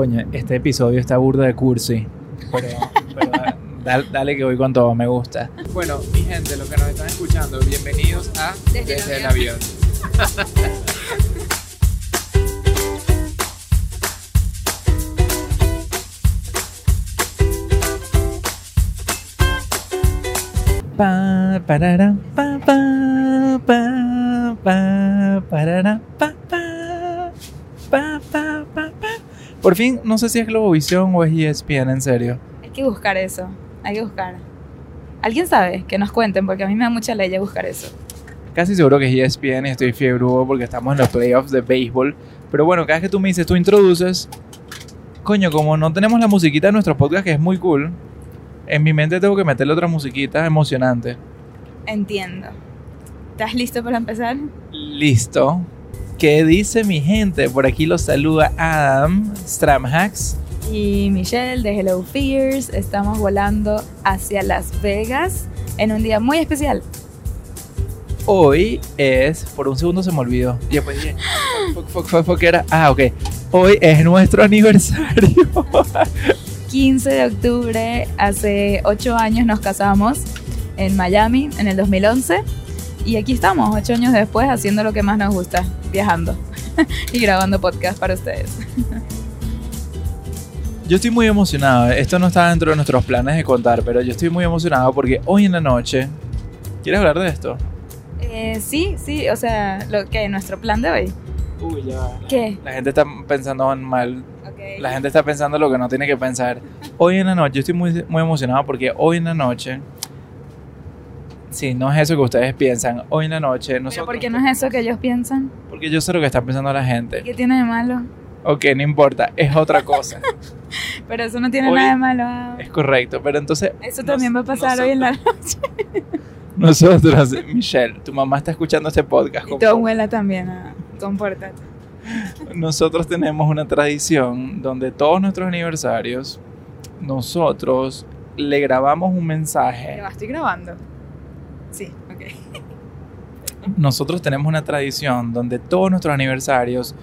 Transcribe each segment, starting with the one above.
Coño, este episodio está burda de cursi. Pero, pero dale, dale que voy con todo, me gusta. Bueno, mi gente, los que nos están escuchando, bienvenidos a Desde el el avión. Pa, parara, pa, pa, pa, pa, parara, pa, pa, pa, pa, pa, pa. Por fin, no sé si es Globovisión o es ESPN, en serio. Hay que buscar eso. Hay que buscar. ¿Alguien sabe? Que nos cuenten, porque a mí me da mucha ley buscar eso. Casi seguro que es ESPN y estoy fiebrudo porque estamos en los playoffs de béisbol. Pero bueno, cada vez que tú me dices, tú introduces. Coño, como no tenemos la musiquita de nuestro podcast, que es muy cool, en mi mente tengo que meterle otra musiquita emocionante. Entiendo. ¿Estás listo para empezar? Listo. ¿Qué dice mi gente? Por aquí los saluda Adam Stramhacks. Y Michelle de Hello Fears. Estamos volando hacia Las Vegas en un día muy especial. Hoy es. Por un segundo se me olvidó. Y después dije. Fuck, fuck, fuck, fuck, era. Ah, ok. Hoy es nuestro aniversario. 15 de octubre, hace 8 años nos casamos en Miami en el 2011. Y aquí estamos, 8 años después, haciendo lo que más nos gusta, viajando y grabando podcast para ustedes. Yo estoy muy emocionado. Esto no está dentro de nuestros planes de contar, pero yo estoy muy emocionado porque hoy en la noche. ¿Quieres hablar de esto? Eh, sí, sí, o sea, lo que nuestro plan de hoy. Uy, ya. ¿Qué? La gente está pensando mal. Ok. La gente está pensando lo que no tiene que pensar. Hoy en la noche, yo estoy muy, muy emocionado porque hoy en la noche. Sí, no es eso que ustedes piensan. Hoy en la noche ¿Pero nosotros. por qué no es eso que ellos piensan? Porque yo sé lo que está pensando la gente. ¿Qué tiene de malo? Ok, no importa, es otra cosa. Pero eso no tiene Hoy- nada de malo. es correcto, pero entonces. Eso también va a pasar hoy en la noche. Nosotros, Michelle, tu mamá está escuchando este podcast. Y tu abuela también. ah, Compórtate. Nosotros tenemos una tradición donde todos nuestros aniversarios, nosotros le grabamos un mensaje. ¿Lo estoy grabando? Sí, ok. Nosotros tenemos una tradición donde todos nuestros aniversarios,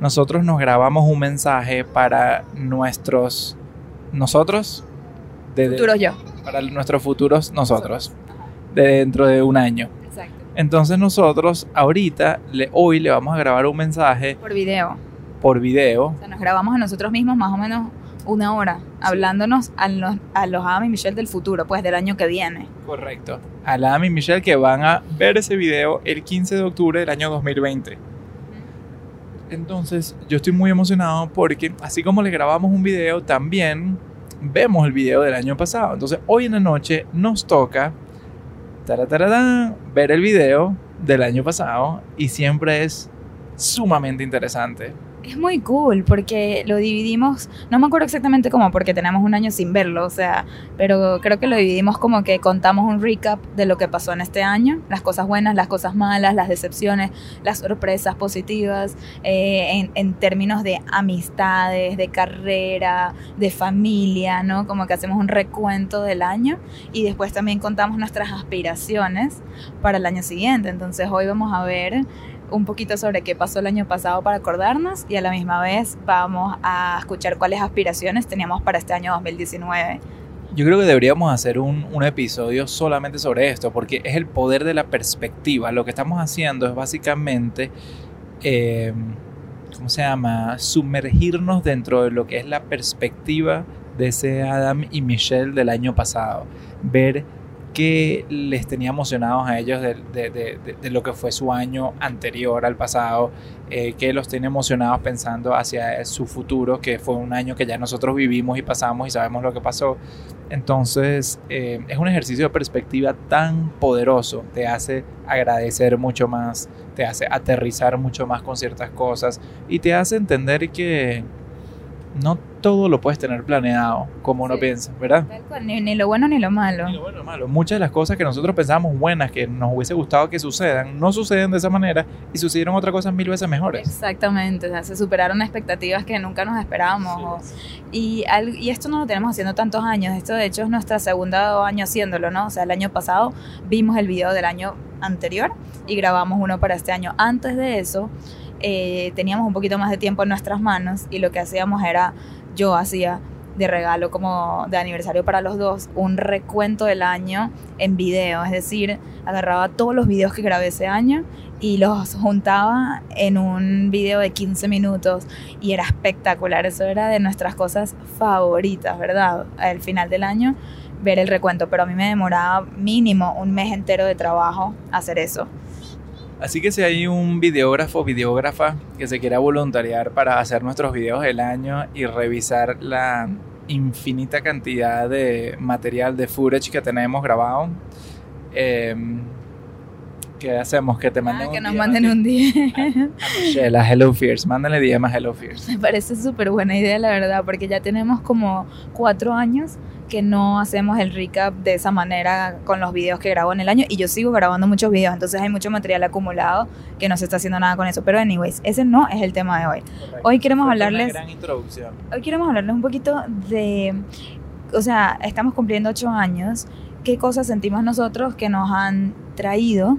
nosotros nos grabamos un mensaje para nuestros nosotros de, de- Futuro yo. para nuestros futuros nosotros de dentro de un año. Exacto. Entonces nosotros ahorita le, hoy le vamos a grabar un mensaje Por video. por video O sea, nos grabamos a nosotros mismos más o menos una hora, hablándonos a los, a los Adam y Michelle del futuro, pues del año que viene. Correcto. A Lam y Michelle que van a ver ese video el 15 de octubre del año 2020. Entonces, yo estoy muy emocionado porque así como le grabamos un video, también vemos el video del año pasado. Entonces, hoy en la noche nos toca ver el video del año pasado y siempre es sumamente interesante. Es muy cool porque lo dividimos, no me acuerdo exactamente cómo, porque tenemos un año sin verlo, o sea, pero creo que lo dividimos como que contamos un recap de lo que pasó en este año, las cosas buenas, las cosas malas, las decepciones, las sorpresas positivas, eh, en, en términos de amistades, de carrera, de familia, ¿no? Como que hacemos un recuento del año y después también contamos nuestras aspiraciones para el año siguiente, entonces hoy vamos a ver un poquito sobre qué pasó el año pasado para acordarnos y a la misma vez vamos a escuchar cuáles aspiraciones teníamos para este año 2019. Yo creo que deberíamos hacer un, episodio solamente sobre esto, porque es el poder de la perspectiva. Lo que estamos haciendo es básicamente, eh, ¿cómo se llama? Sumergirnos dentro de lo que es la perspectiva de ese Adam y Michelle del año pasado. Ver qué les tenía emocionados a ellos de, lo que fue su año anterior al pasado, eh, qué los tiene emocionados pensando hacia su futuro, que fue un año que ya nosotros vivimos y pasamos y sabemos lo que pasó. Entonces, eh, es un ejercicio de perspectiva tan poderoso, te hace agradecer mucho más, te hace aterrizar mucho más con ciertas cosas y te hace entender que no todo lo puedes tener planeado como uno Sí. piensa, ¿verdad? Tal cual, Ni, ni lo bueno ni lo malo. Ni lo bueno ni lo malo. Muchas de las cosas que nosotros pensábamos buenas, que nos hubiese gustado que sucedan, no suceden de esa manera y sucedieron otras cosas mil veces mejores. Exactamente, o sea, se superaron expectativas que nunca nos esperábamos. y, al- y esto no lo tenemos haciendo tantos años, esto de hecho es nuestro segundo año haciéndolo, ¿no? O sea, el año pasado vimos el video del año anterior y grabamos uno para este año. Antes de eso, eh, teníamos un poquito más de tiempo en nuestras manos y lo que hacíamos era yo hacía de regalo como de aniversario para los dos un recuento del año en video, es decir, agarraba todos los videos que grabé ese año y los juntaba en un video de 15 minutos y era espectacular, eso era de nuestras cosas favoritas, ¿verdad? Al final del año ver el recuento, pero a mí me demoraba mínimo un mes entero de trabajo hacer eso. Así que si hay un videógrafo videógrafa que se quiera voluntariar para hacer nuestros videos del año y revisar la infinita cantidad de material de footage que tenemos grabado, eh, ¿qué hacemos? Que te Ah, manden que un nos DM manden a- un día. a Michelle, a Hello Fears. Mándale DM a Hello Fears. Me parece súper buena idea, la verdad, porque ya tenemos como cuatro años que no hacemos el recap de esa manera con los videos que grabo en el año y yo sigo grabando muchos videos, entonces hay mucho material acumulado que no se está haciendo nada con eso. Pero anyways, ese no es el tema de hoy. Hoy queremos Fue una hablarles- gran introducción. Hoy queremos hablarles un poquito de, o sea, estamos cumpliendo ocho años, qué cosas sentimos nosotros que nos han traído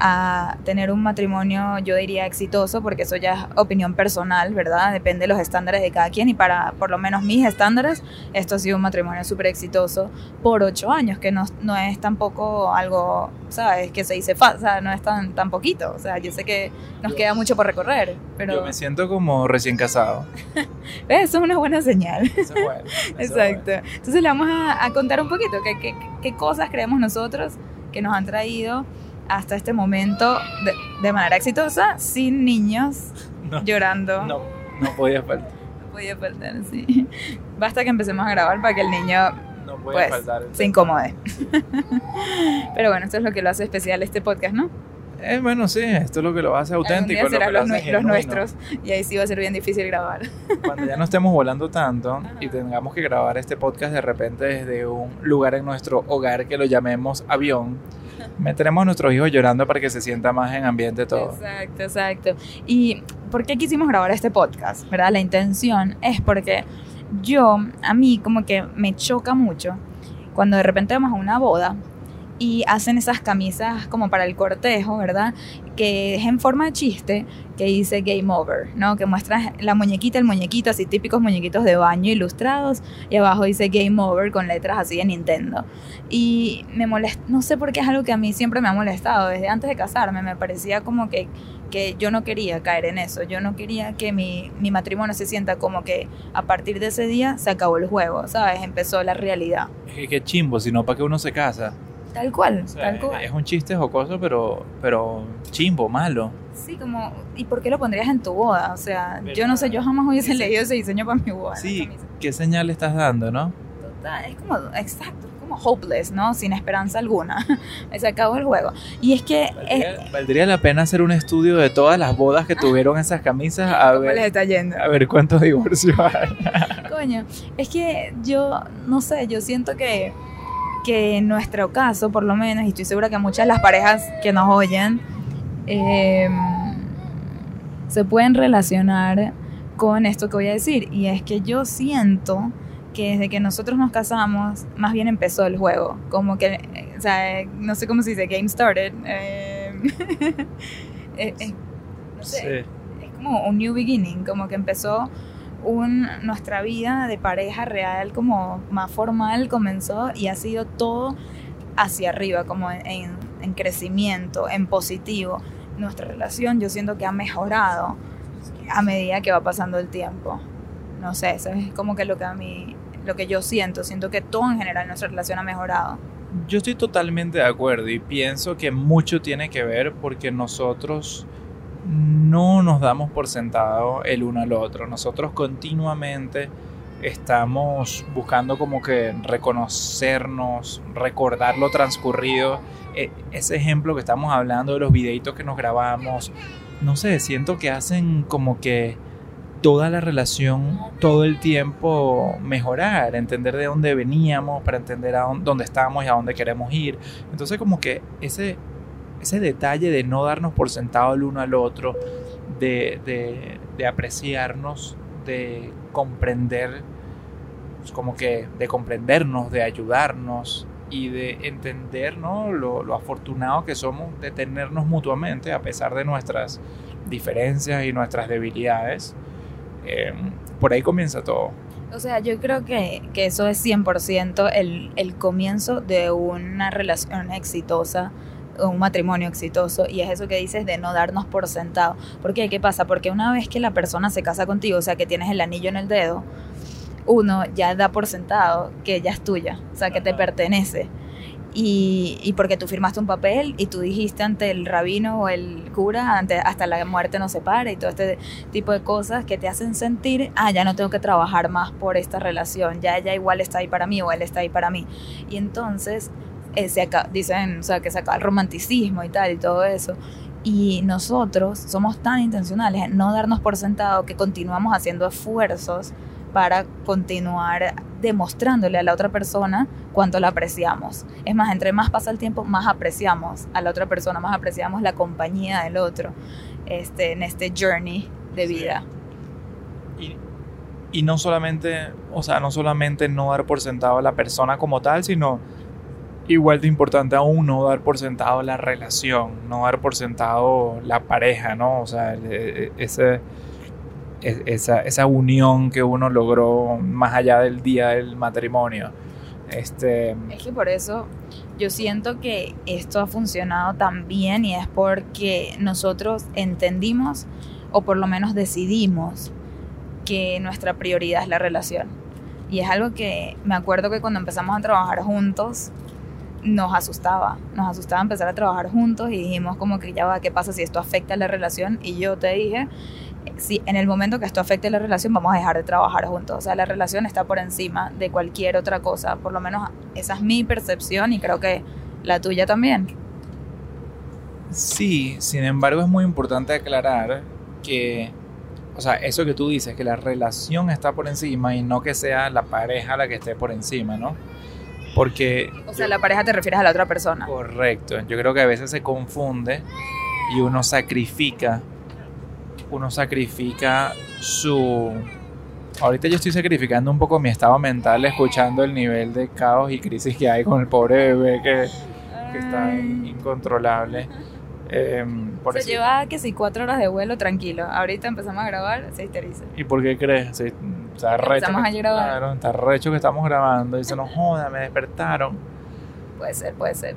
a tener un matrimonio, yo diría, exitoso, porque eso ya es opinión personal, ¿verdad? Depende de los estándares de cada quien y para por lo menos mis estándares, esto ha sido un matrimonio súper exitoso por ocho años, que no, no es tampoco algo, ¿sabes? Que se dice fácil, o sea, no es tan, tan poquito, o sea, yo sé que nos queda mucho por recorrer, pero Yo me siento como recién casado. eso es una buena señal. Eso es bueno, eso Exacto. Entonces le vamos a, a contar un poquito qué, qué, qué cosas creemos nosotros que nos han traído hasta este momento de, de manera exitosa, sin niños No. llorando. No, no podía faltar. No podía faltar, sí. Basta que empecemos a grabar para que el niño No Pues, faltar. se incomode. Pero bueno, esto es lo que lo hace especial este podcast, ¿no? Eh, bueno, sí, esto es lo que lo hace Algún auténtico. día lo que serán lo los, hace nuestros y ahí sí va a ser bien difícil grabar. Cuando ya no estemos volando tanto Ajá. y tengamos que grabar este podcast de repente desde un lugar en nuestro hogar que lo llamemos avión, meteremos a nuestros hijos llorando para que se sienta más en ambiente todo. Exacto, exacto. ¿Y por qué quisimos grabar este podcast? ¿Verdad? La intención es porque yo, a mí como que me choca mucho cuando de repente vamos a una boda y hacen esas camisas como para el cortejo, ¿verdad? Que es en forma de chiste, que dice Game Over, ¿no? Que muestra la muñequita, el muñequito, así típicos muñequitos de baño ilustrados, y abajo dice Game Over con letras así de Nintendo. Y me molesta, no sé por qué es algo que a mí siempre me ha molestado, desde antes de casarme me parecía como que, que yo no quería caer en eso, yo no quería que mi, mi matrimonio se sienta como que a partir de ese día se acabó el juego, ¿sabes? Empezó la realidad. Que qué chimbo, sino para que uno se casa. Tal cual, O sea, tal cual. Es un chiste jocoso, pero, pero chimbo, malo. Sí, como, ¿y por qué lo pondrías en tu boda? O sea, ¿Verdad? yo no sé, yo jamás hubiese Ese- leído ese diseño para mi boda. Sí. ¿qué señal le estás dando, no? Total, es como, exacto, es como hopeless, ¿no? Sin esperanza alguna. Se acabó el juego. Y es que, eh, Valdría, valdría la pena hacer un estudio de todas las bodas que tuvieron esas camisas a ¿cómo les ver, está yendo? a ver cuántos divorcios hay. Coño, es que yo, no sé, yo siento que, que en nuestro caso, por lo menos, y estoy segura que muchas de las parejas que nos oyen, eh, se pueden relacionar con esto que voy a decir. Y es que yo siento que desde que nosotros nos casamos, más bien empezó el juego. Como que, o sea, no sé cómo se dice, game started. eh, eh, eh, no sé, es como un new beginning, como que empezó un, nuestra vida de pareja real como más formal comenzó y ha sido todo hacia arriba, como en, en- en crecimiento, en positivo. Nuestra relación yo siento que ha mejorado a medida que va pasando el tiempo. No sé, eso es como que lo que a mí, lo que yo siento, siento que todo en general nuestra relación ha mejorado. Yo estoy totalmente de acuerdo y pienso que mucho tiene que ver porque nosotros no nos damos por sentado el uno al otro. Nosotros continuamente estamos buscando como que reconocernos, recordar lo transcurrido. E- ese ejemplo que estamos hablando de los videitos que nos grabamos, no sé, siento que hacen como que toda la relación todo el tiempo mejorar, entender de dónde veníamos, para entender a dónde, dónde estamos y a dónde queremos ir. Entonces como que ese, ese detalle de no darnos por sentado el uno al otro, de, de- de apreciarnos, de comprender, pues, como que de comprendernos, de ayudarnos y de entender ¿no? lo, lo afortunado que somos de tenernos mutuamente a pesar de nuestras diferencias y nuestras debilidades. Eh, por ahí comienza todo. O sea, yo creo que, que eso es 100% el, el comienzo de una relación exitosa un matrimonio exitoso y es eso que dices de no darnos por sentado. Porque ¿qué pasa? Porque una vez que la persona se casa contigo, o sea, que tienes el anillo en el dedo, uno ya da por sentado que ya es tuya, o sea, que te pertenece. Y, y, porque tú firmaste un papel y tú dijiste ante el rabino o el cura, ante, hasta la muerte nos separa y todo este tipo de cosas que te hacen sentir, ah, ya no tengo que trabajar más por esta relación, ya ella igual está ahí para mí o él está ahí para mí. Y entonces eh, se dicen, o sea, que se acaba el romanticismo y tal y todo eso. Y nosotros somos tan intencionales en no darnos por sentado que continuamos haciendo esfuerzos para continuar demostrándole a la otra persona cuánto la apreciamos. Es más, entre más pasa el tiempo, más apreciamos a la otra persona, más apreciamos la compañía del otro este, en este journey de vida. Y, y no solamente, o sea, no solamente no dar por sentado a la persona como tal, sino igual de importante aún no dar por sentado la relación, no dar por sentado la pareja, ¿no? O sea, ese e, esa, esa, unión que uno logró más allá del día del matrimonio. Este... Es que por eso yo siento que esto ha funcionado tan bien y es porque nosotros entendimos o por lo menos decidimos que nuestra prioridad es la relación. Y es algo que me acuerdo que cuando empezamos a trabajar juntos nos asustaba, nos asustaba empezar a trabajar juntos y dijimos como que ya va, ¿qué pasa si esto afecta la relación? Y yo te dije, si en el momento que esto afecte la relación vamos a dejar de trabajar juntos. O sea, la relación está por encima de cualquier otra cosa. Por lo menos esa es mi percepción y creo que la tuya también. Sí, sin embargo es muy importante aclarar que, o sea, eso que tú dices, que la relación está por encima y no que sea la pareja la que esté por encima, ¿no? Porque... O sea, la pareja te refieres a la otra persona. Correcto. Yo creo que a veces se confunde y uno sacrifica uno sacrifica su... Ahorita yo estoy sacrificando un poco mi estado mental escuchando el nivel de caos y crisis que hay con el pobre bebé que, está incontrolable. Eh, se lleva que si cuatro horas de vuelo tranquilo. Ahorita empezamos a grabar, se histeriza. ¿Y por qué crees? Se, está recho estamos a grabar. Claro, está recho que estamos grabando. Y se nos joda, me despertaron. Puede ser, puede ser.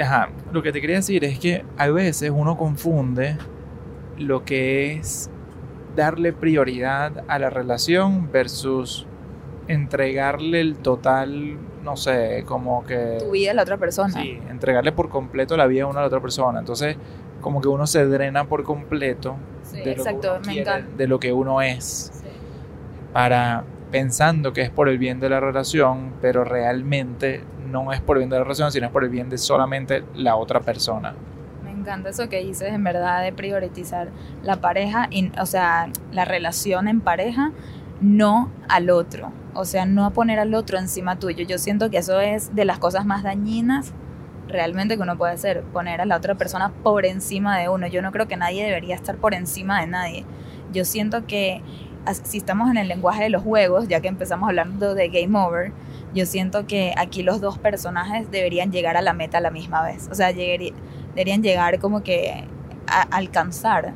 ajá, lo que te quería decir es que a veces uno confunde lo que es darle prioridad a la relación versus entregarle el total, no sé, como que... Tu vida a la otra persona. Sí, entregarle por completo la vida a una a la otra persona. Entonces, como que uno se drena por completo de, exacto, lo que de lo que uno es. Para pensando que es por el bien de la relación, pero realmente no es por el bien de la relación, sino es por el bien de solamente la otra persona encanta eso que dices, en verdad, de priorizar la pareja, o sea, la relación en pareja, no al otro. O sea, no poner al otro encima tuyo. Yo siento que eso es de las cosas más dañinas realmente que uno puede hacer, poner a la otra persona por encima de uno. Yo no creo que nadie debería estar por encima de nadie. Yo siento que si estamos en el lenguaje de los juegos, ya que empezamos hablando de Game Over, yo siento que aquí los dos personajes deberían llegar a la meta a la misma vez. O sea, llegaría, deberían llegar como que a alcanzar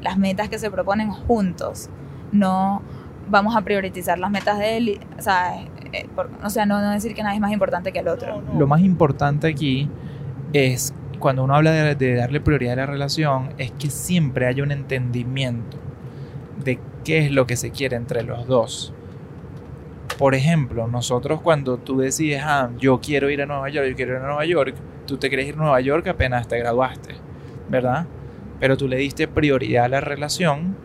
las metas que se proponen juntos. No vamos a priorizar las metas de él, o sea, eh, o sea no, no, decir que nadie es más importante que el otro. Lo más importante aquí es, cuando uno habla de, de darle prioridad a la relación, es que siempre hay un entendimiento de qué es lo que se quiere entre los dos. Por ejemplo, nosotros cuando tú decides, ah, yo quiero ir a Nueva York, yo quiero ir a Nueva York, tú te quieres ir a Nueva York apenas te graduaste, ¿verdad? Pero tú le diste prioridad a la relación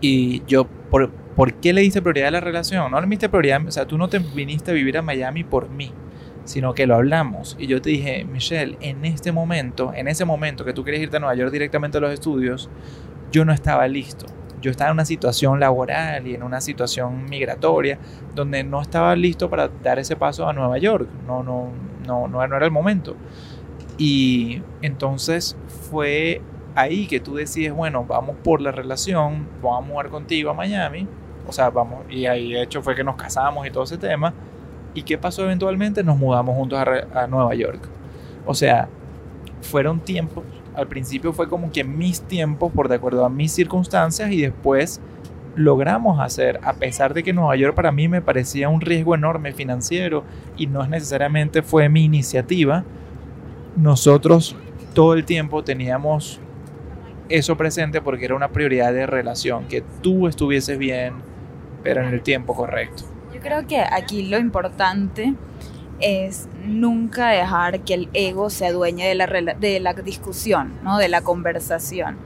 y yo, ¿por, ¿por qué le diste prioridad a la relación? No le diste prioridad, o sea, tú no te viniste a vivir a Miami por mí, sino que lo hablamos. Y yo te dije, Michelle, en este momento, en ese momento que tú quieres irte a Nueva York directamente a los estudios, yo no estaba listo. Yo estaba en una situación laboral y en una situación migratoria donde no estaba listo para dar ese paso a Nueva York. No, no, no, no, era el momento. Y entonces fue ahí que tú decides, bueno, vamos por la relación, vamos a mudar contigo a Miami, o sea, vamos, y ahí de hecho fue que nos casamos y todo ese tema. ¿Y qué pasó eventualmente? Nos mudamos juntos a, a Nueva York. O sea, fueron tiempos, al principio fue como que mis tiempos, por de acuerdo a mis circunstancias, y después logramos hacer, a pesar de que Nueva York para mí me parecía un riesgo enorme financiero y no necesariamente fue mi iniciativa, nosotros todo el tiempo teníamos eso presente porque era una prioridad de relación, que tú estuvieses bien, pero en el tiempo correcto. Yo creo que aquí lo importante es nunca dejar que el ego se adueñe de la, de la discusión, ¿no? de la conversación.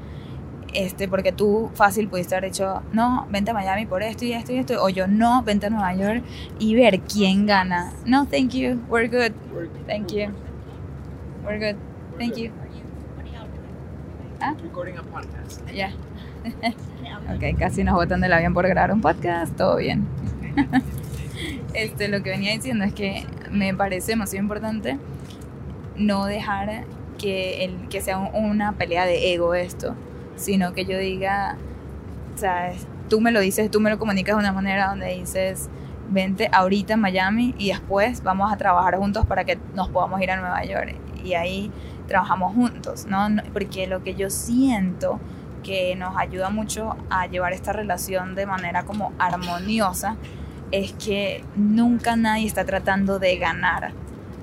Este, porque tú fácil pudiste haber dicho, no, vente a Miami por esto y esto y esto, o yo no, vente a Nueva York y ver quién gana. No, thank you, we're good, thank you, we're good, thank you. ¿Ah? Ya. ok, casi nos botan del avión por grabar un podcast, todo bien. este, lo que venía diciendo es que me parece demasiado importante no dejar que, el, que sea una pelea de ego esto, sino que yo diga, sabes, tú me lo dices, tú me lo comunicas de una manera donde dices, vente ahorita a Miami y después vamos a trabajar juntos para que nos podamos ir a Nueva York. Y ahí trabajamos juntos, ¿no? Porque lo que yo siento que nos ayuda mucho a llevar esta relación de manera como armoniosa es que nunca nadie está tratando de ganar,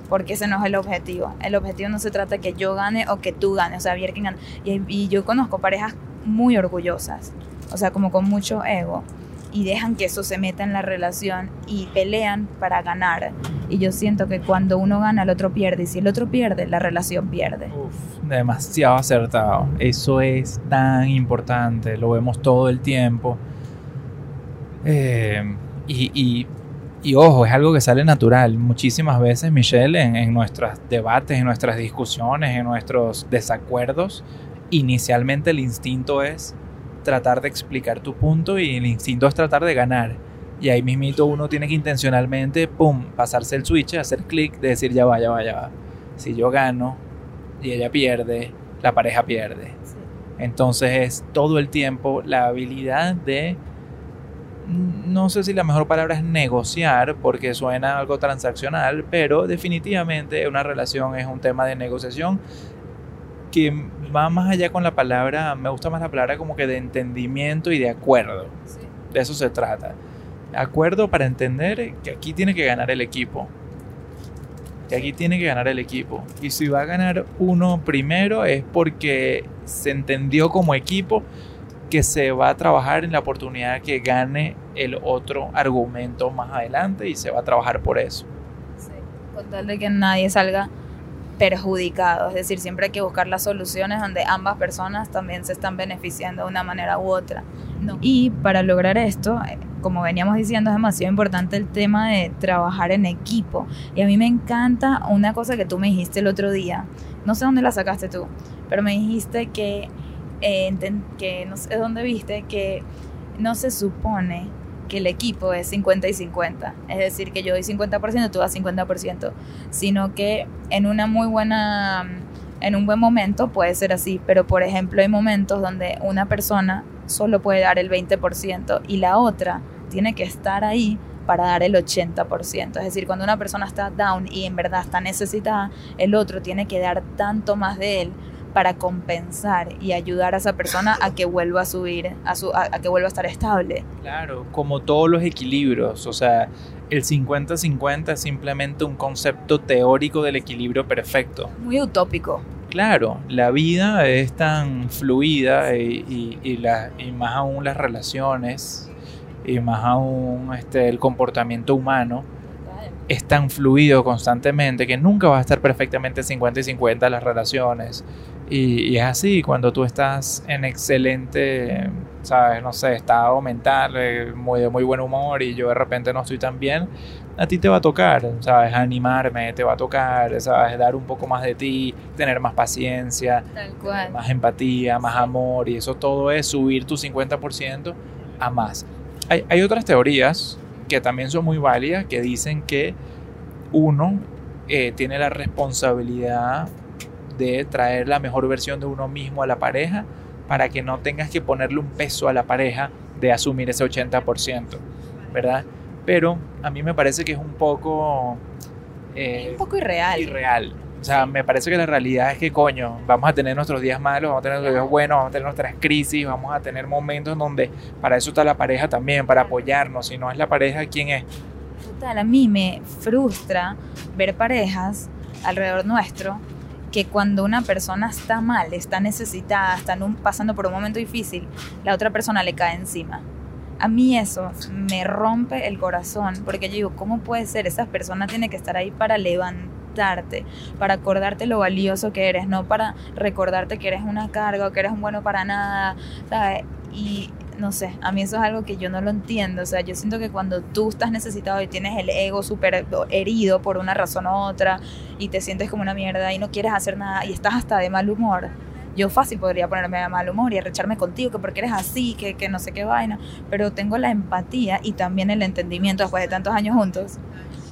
porque ese no es el objetivo. El objetivo no se trata de que yo gane o que tú ganes, o sea, ver quién gana. Y, y yo conozco parejas muy orgullosas, o sea, como con mucho ego, y dejan que eso se meta en la relación y pelean para ganar. Y yo siento que cuando uno gana, el otro pierde, y si el otro pierde, la relación pierde. Uf, demasiado acertado. Eso es tan importante, lo vemos todo el tiempo. Eh, y, y, ojo, es algo que sale natural. Muchísimas veces, Michelle, en, en nuestros debates, en nuestras discusiones, en nuestros desacuerdos, inicialmente el instinto es tratar de explicar tu punto y el instinto es tratar de ganar. Y ahí mismito uno tiene que intencionalmente, pum, pasarse el switch, hacer clic, de decir ya va, ya va, ya va. Si yo gano y ella pierde, la pareja pierde. Entonces es todo el tiempo la habilidad de no sé si la mejor palabra es negociar, porque suena algo transaccional, pero definitivamente una relación es un tema de negociación que va más allá con la palabra, me gusta más la palabra como que de entendimiento y de acuerdo. De eso se trata. Acuerdo para entender que aquí tiene que ganar el equipo. Que aquí tiene que ganar el equipo. Y si va a ganar uno primero es porque se entendió como equipo que se va a trabajar en la oportunidad que gane el otro argumento más adelante y se va a trabajar por eso. Sí, con tal de que nadie salga perjudicado, es decir, siempre hay que buscar las soluciones donde ambas personas también se están beneficiando de una manera u otra. Y para lograr esto, eh, como veníamos diciendo, es demasiado importante el tema de trabajar en equipo. Y a mí me encanta una cosa que tú me dijiste el otro día, no sé dónde la sacaste tú, pero me dijiste que eh, que no sé dónde viste, que no se supone que el equipo es 50 y 50, es decir, que yo doy 50%, tú das 50%, sino que en una muy buena, en un buen momento puede ser así, pero por ejemplo hay momentos donde una persona solo puede dar el 20% y la otra tiene que estar ahí para dar el 80%. Es decir, cuando una persona está down y en verdad está necesitada, el otro tiene que dar tanto más de él para compensar y ayudar a esa persona a que vuelva a subir, a, su, a, que vuelva a estar estable. Claro, como todos los equilibrios, o sea, el 50-50 es simplemente un concepto teórico del equilibrio perfecto. Muy utópico. Claro, la vida es tan fluida y, y, la, y más aún las relaciones y más aún este, el comportamiento humano es tan fluido constantemente que nunca va a estar perfectamente 50 y 50 las relaciones. Y, es así, cuando tú estás en excelente, sabes, no sé, estado mental, eh, muy, de muy buen humor y yo de repente no estoy tan bien, a ti te va a tocar, sabes, animarme, te va a tocar, sabes, dar un poco más de ti, tener más paciencia, más empatía, más amor y eso todo es subir tu 50% a más. Hay, hay otras teorías que también son muy válidas que dicen que uno eh, tiene la responsabilidad de traer la mejor versión de uno mismo a la pareja para que no tengas que ponerle un peso a la pareja de asumir ese 80%, ¿verdad? Pero a mí me parece que es un poco... Eh, un poco irreal. Irreal. O sea, me parece que la realidad es que, coño, vamos a tener nuestros días malos, vamos a tener nuestros días buenos, vamos a tener nuestras crisis, vamos a tener momentos donde para eso está la pareja también, para apoyarnos. Si no es la pareja, ¿quién es? Total, a mí me frustra ver parejas alrededor nuestro que cuando una persona está mal, está necesitada, está pasando por un momento difícil, la otra persona le cae encima. A mí eso me rompe el corazón, porque yo digo, ¿cómo puede ser? Esa persona tiene que estar ahí para levantarte, para acordarte lo valioso que eres, no para recordarte que eres una carga o que eres un bueno para nada, ¿sabes? Y no sé, a mí eso es algo que yo no lo entiendo. O sea, yo siento que cuando tú estás necesitado y tienes el ego súper herido por una razón u otra y te sientes como una mierda y no quieres hacer nada y estás hasta de mal humor, yo fácil podría ponerme de mal humor y arrecharme contigo, que porque eres así, que, que no sé qué vaina, pero tengo la empatía y también el entendimiento después de tantos años juntos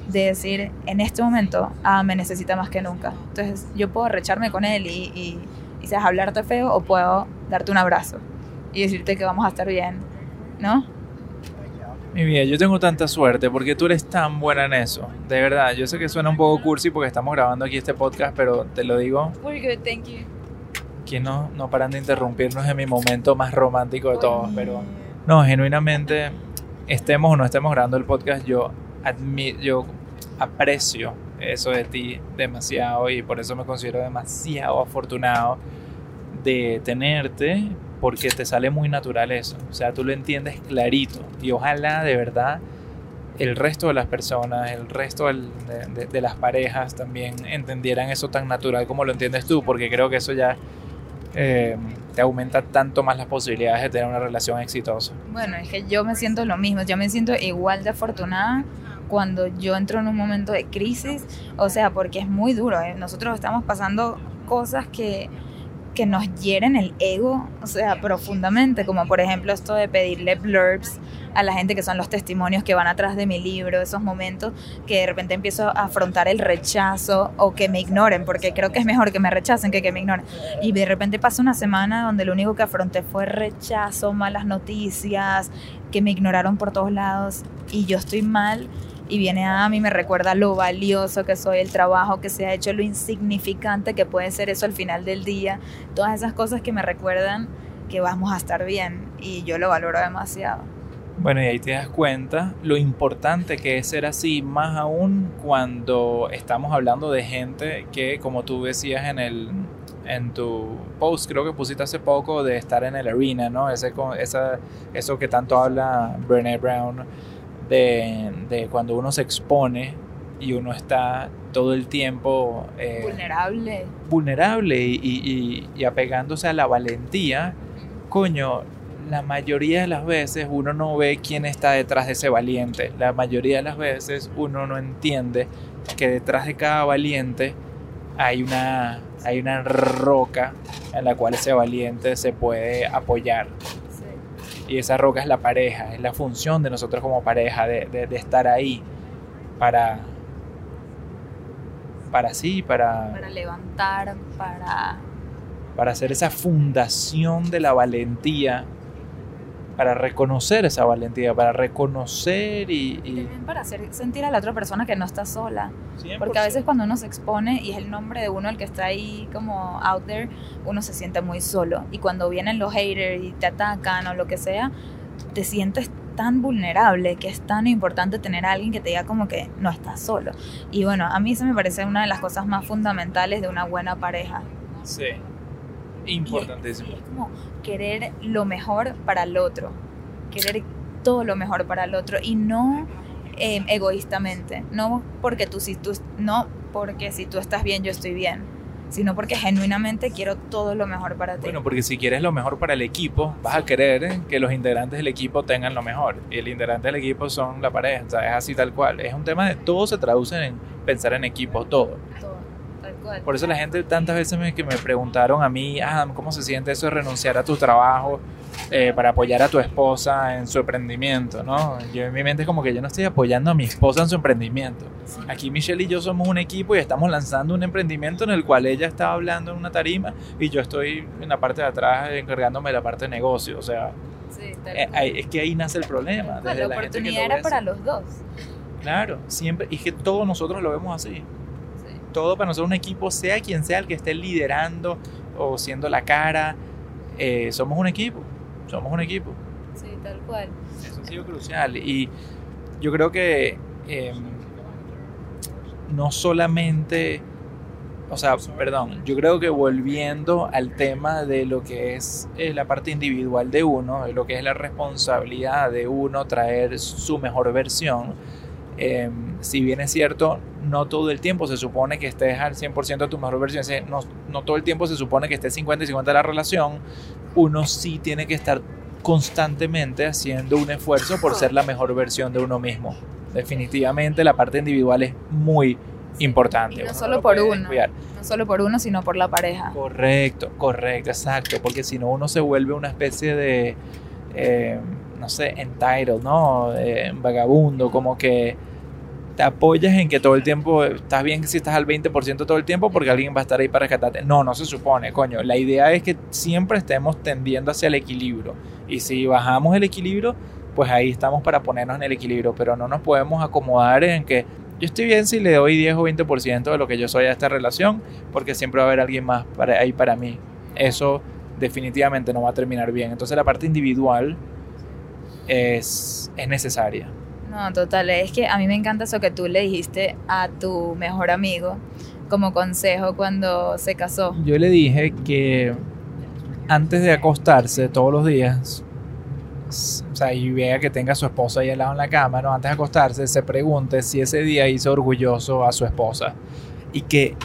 de decir, en este momento, ah, me necesita más que nunca. Entonces yo puedo arrecharme con él y, y, y seas hablarte feo o puedo darte un abrazo y decirte que vamos a estar bien, ¿no? Mi vida, yo tengo tanta suerte porque tú eres tan buena en eso. De verdad, yo sé que suena un poco cursi porque estamos grabando aquí este podcast, pero te lo digo. Muy good, thank you. Que no, no paran de interrumpirnos en mi momento más romántico de todos, pero no, genuinamente, estemos o no estemos grabando el podcast, yo, admi yo aprecio eso de ti demasiado y por eso me considero demasiado afortunado de tenerte porque te sale muy natural eso. O sea, tú lo entiendes clarito. Y ojalá de verdad el resto de las personas, el resto de, las parejas también entendieran eso tan natural como lo entiendes tú, porque creo que eso ya eh, te aumenta tanto más las posibilidades de tener una relación exitosa. Bueno, es que yo me siento lo mismo, yo me siento igual de afortunada cuando yo entro en un momento de crisis, o sea, porque es muy duro, ¿eh? nosotros estamos pasando cosas que que nos hieren el ego, o sea, profundamente, como por ejemplo esto de pedirle blurbs a la gente que son los testimonios que van atrás de mi libro, esos momentos que de repente empiezo a afrontar el rechazo o que me ignoren, porque creo que es mejor que me rechacen que que me ignoren. Y de repente pasa una semana donde lo único que afronté fue rechazo, malas noticias, que me ignoraron por todos lados y yo estoy mal y viene a mí, me recuerda lo valioso que soy, el trabajo que se ha hecho, lo insignificante que puede ser eso al final del día, todas esas cosas que me recuerdan que vamos a estar bien y yo lo valoro demasiado. Bueno, y ahí te das cuenta lo importante que es ser así, más aún cuando estamos hablando de gente que, como tú decías en el en tu post, creo que pusiste hace poco, de estar en el arena, ¿no? Ese, esa, eso que tanto habla Brené Brown de, cuando uno se expone y uno está todo el tiempo eh, vulnerable. Vulnerable y, y, apegándose a la valentía, coño, la mayoría de las veces uno no ve quién está detrás de ese valiente. La mayoría de las veces uno no entiende que detrás de cada valiente hay una, hay una roca en la cual ese valiente se puede apoyar. Y esa roca es la pareja, es la función de nosotros como pareja, de, de, estar ahí para, para sí, para... Para levantar, para... Para hacer esa fundación de la valentía para reconocer esa valentía, para reconocer y, También para hacer sentir a la otra persona que no está sola. Porque a veces cuando uno se expone y es el nombre de uno el que está ahí como out there, uno se siente muy solo. Y cuando vienen los haters y te atacan o lo que sea, te sientes tan vulnerable que es tan importante tener a alguien que te diga como que no estás solo. Y bueno, a mí eso me parece una de las cosas más fundamentales de una buena pareja. Sí. Importantísimo. Es, como querer lo mejor para el otro, querer todo lo mejor para el otro y no em, egoístamente, no porque tú si tú no porque si tú estás bien yo estoy bien, sino porque genuinamente quiero todo lo mejor para ti. Bueno, porque si quieres lo mejor para el equipo, vas a querer que los integrantes del equipo tengan lo mejor. Y el integrante del equipo son la pareja, o sea, es así tal cual. Es un tema de todo se traduce en pensar en equipo, todo. Por eso la gente tantas veces me, que me preguntaron a mí, ah, ¿cómo se siente eso de renunciar a tu trabajo eh, para apoyar a tu esposa en su emprendimiento? ¿no? Yo en mi mente es como que yo no estoy apoyando a mi esposa en su emprendimiento. Aquí Michelle y yo somos un equipo y estamos lanzando un emprendimiento en el cual ella está hablando en una tarima y yo estoy en la parte de atrás encargándome de la parte de negocio. O sea, eh, es que ahí nace el problema. la, oportunidad era para los dos. Claro, siempre, y es que todos nosotros lo vemos así todo para nosotros un equipo, sea quien sea el que esté liderando o siendo la cara, eh, somos un equipo, somos un equipo. Sí, tal cual. Eso ha sido crucial y yo creo que eh, no solamente, o sea, perdón, yo creo que volviendo al tema de lo que es eh, la parte individual de uno, de lo que es la responsabilidad de uno traer su mejor versión, eh, si bien es cierto, no todo el tiempo se supone que estés al 100% de tu mejor versión, no, no todo el tiempo se supone que estés 50 y 50 de la relación, uno sí tiene que estar constantemente haciendo un esfuerzo por ser la mejor versión de uno mismo. Definitivamente la parte individual es muy importante. Y no Uno solo lo por uno. No solo por uno, sino por la pareja. Correcto, correcto, exacto, porque si no uno se vuelve una especie de, eh, no sé, entitled, ¿no? Eh, vagabundo, como que te apoyas en que todo el tiempo, estás bien si estás al 20% todo el tiempo porque alguien va a estar ahí para rescatarte. No, no se supone, coño. La idea es que siempre estemos tendiendo hacia el equilibrio. Y si bajamos el equilibrio, pues ahí estamos para ponernos en el equilibrio, pero no nos podemos acomodar en que yo estoy bien si le doy 10 o 20% de lo que yo soy a esta relación, porque siempre va a haber alguien más para, ahí para mí. Eso definitivamente no va a terminar bien. Entonces la parte individual es, es necesaria. No, total, es que a mí me encanta eso que tú le dijiste a tu mejor amigo como consejo cuando se casó. Yo le dije que antes de acostarse todos los días, o sea, y vea que tenga a su esposa ahí al lado en la cama, ¿no? Antes de acostarse, se pregunte si ese día hizo orgulloso a su esposa. Y que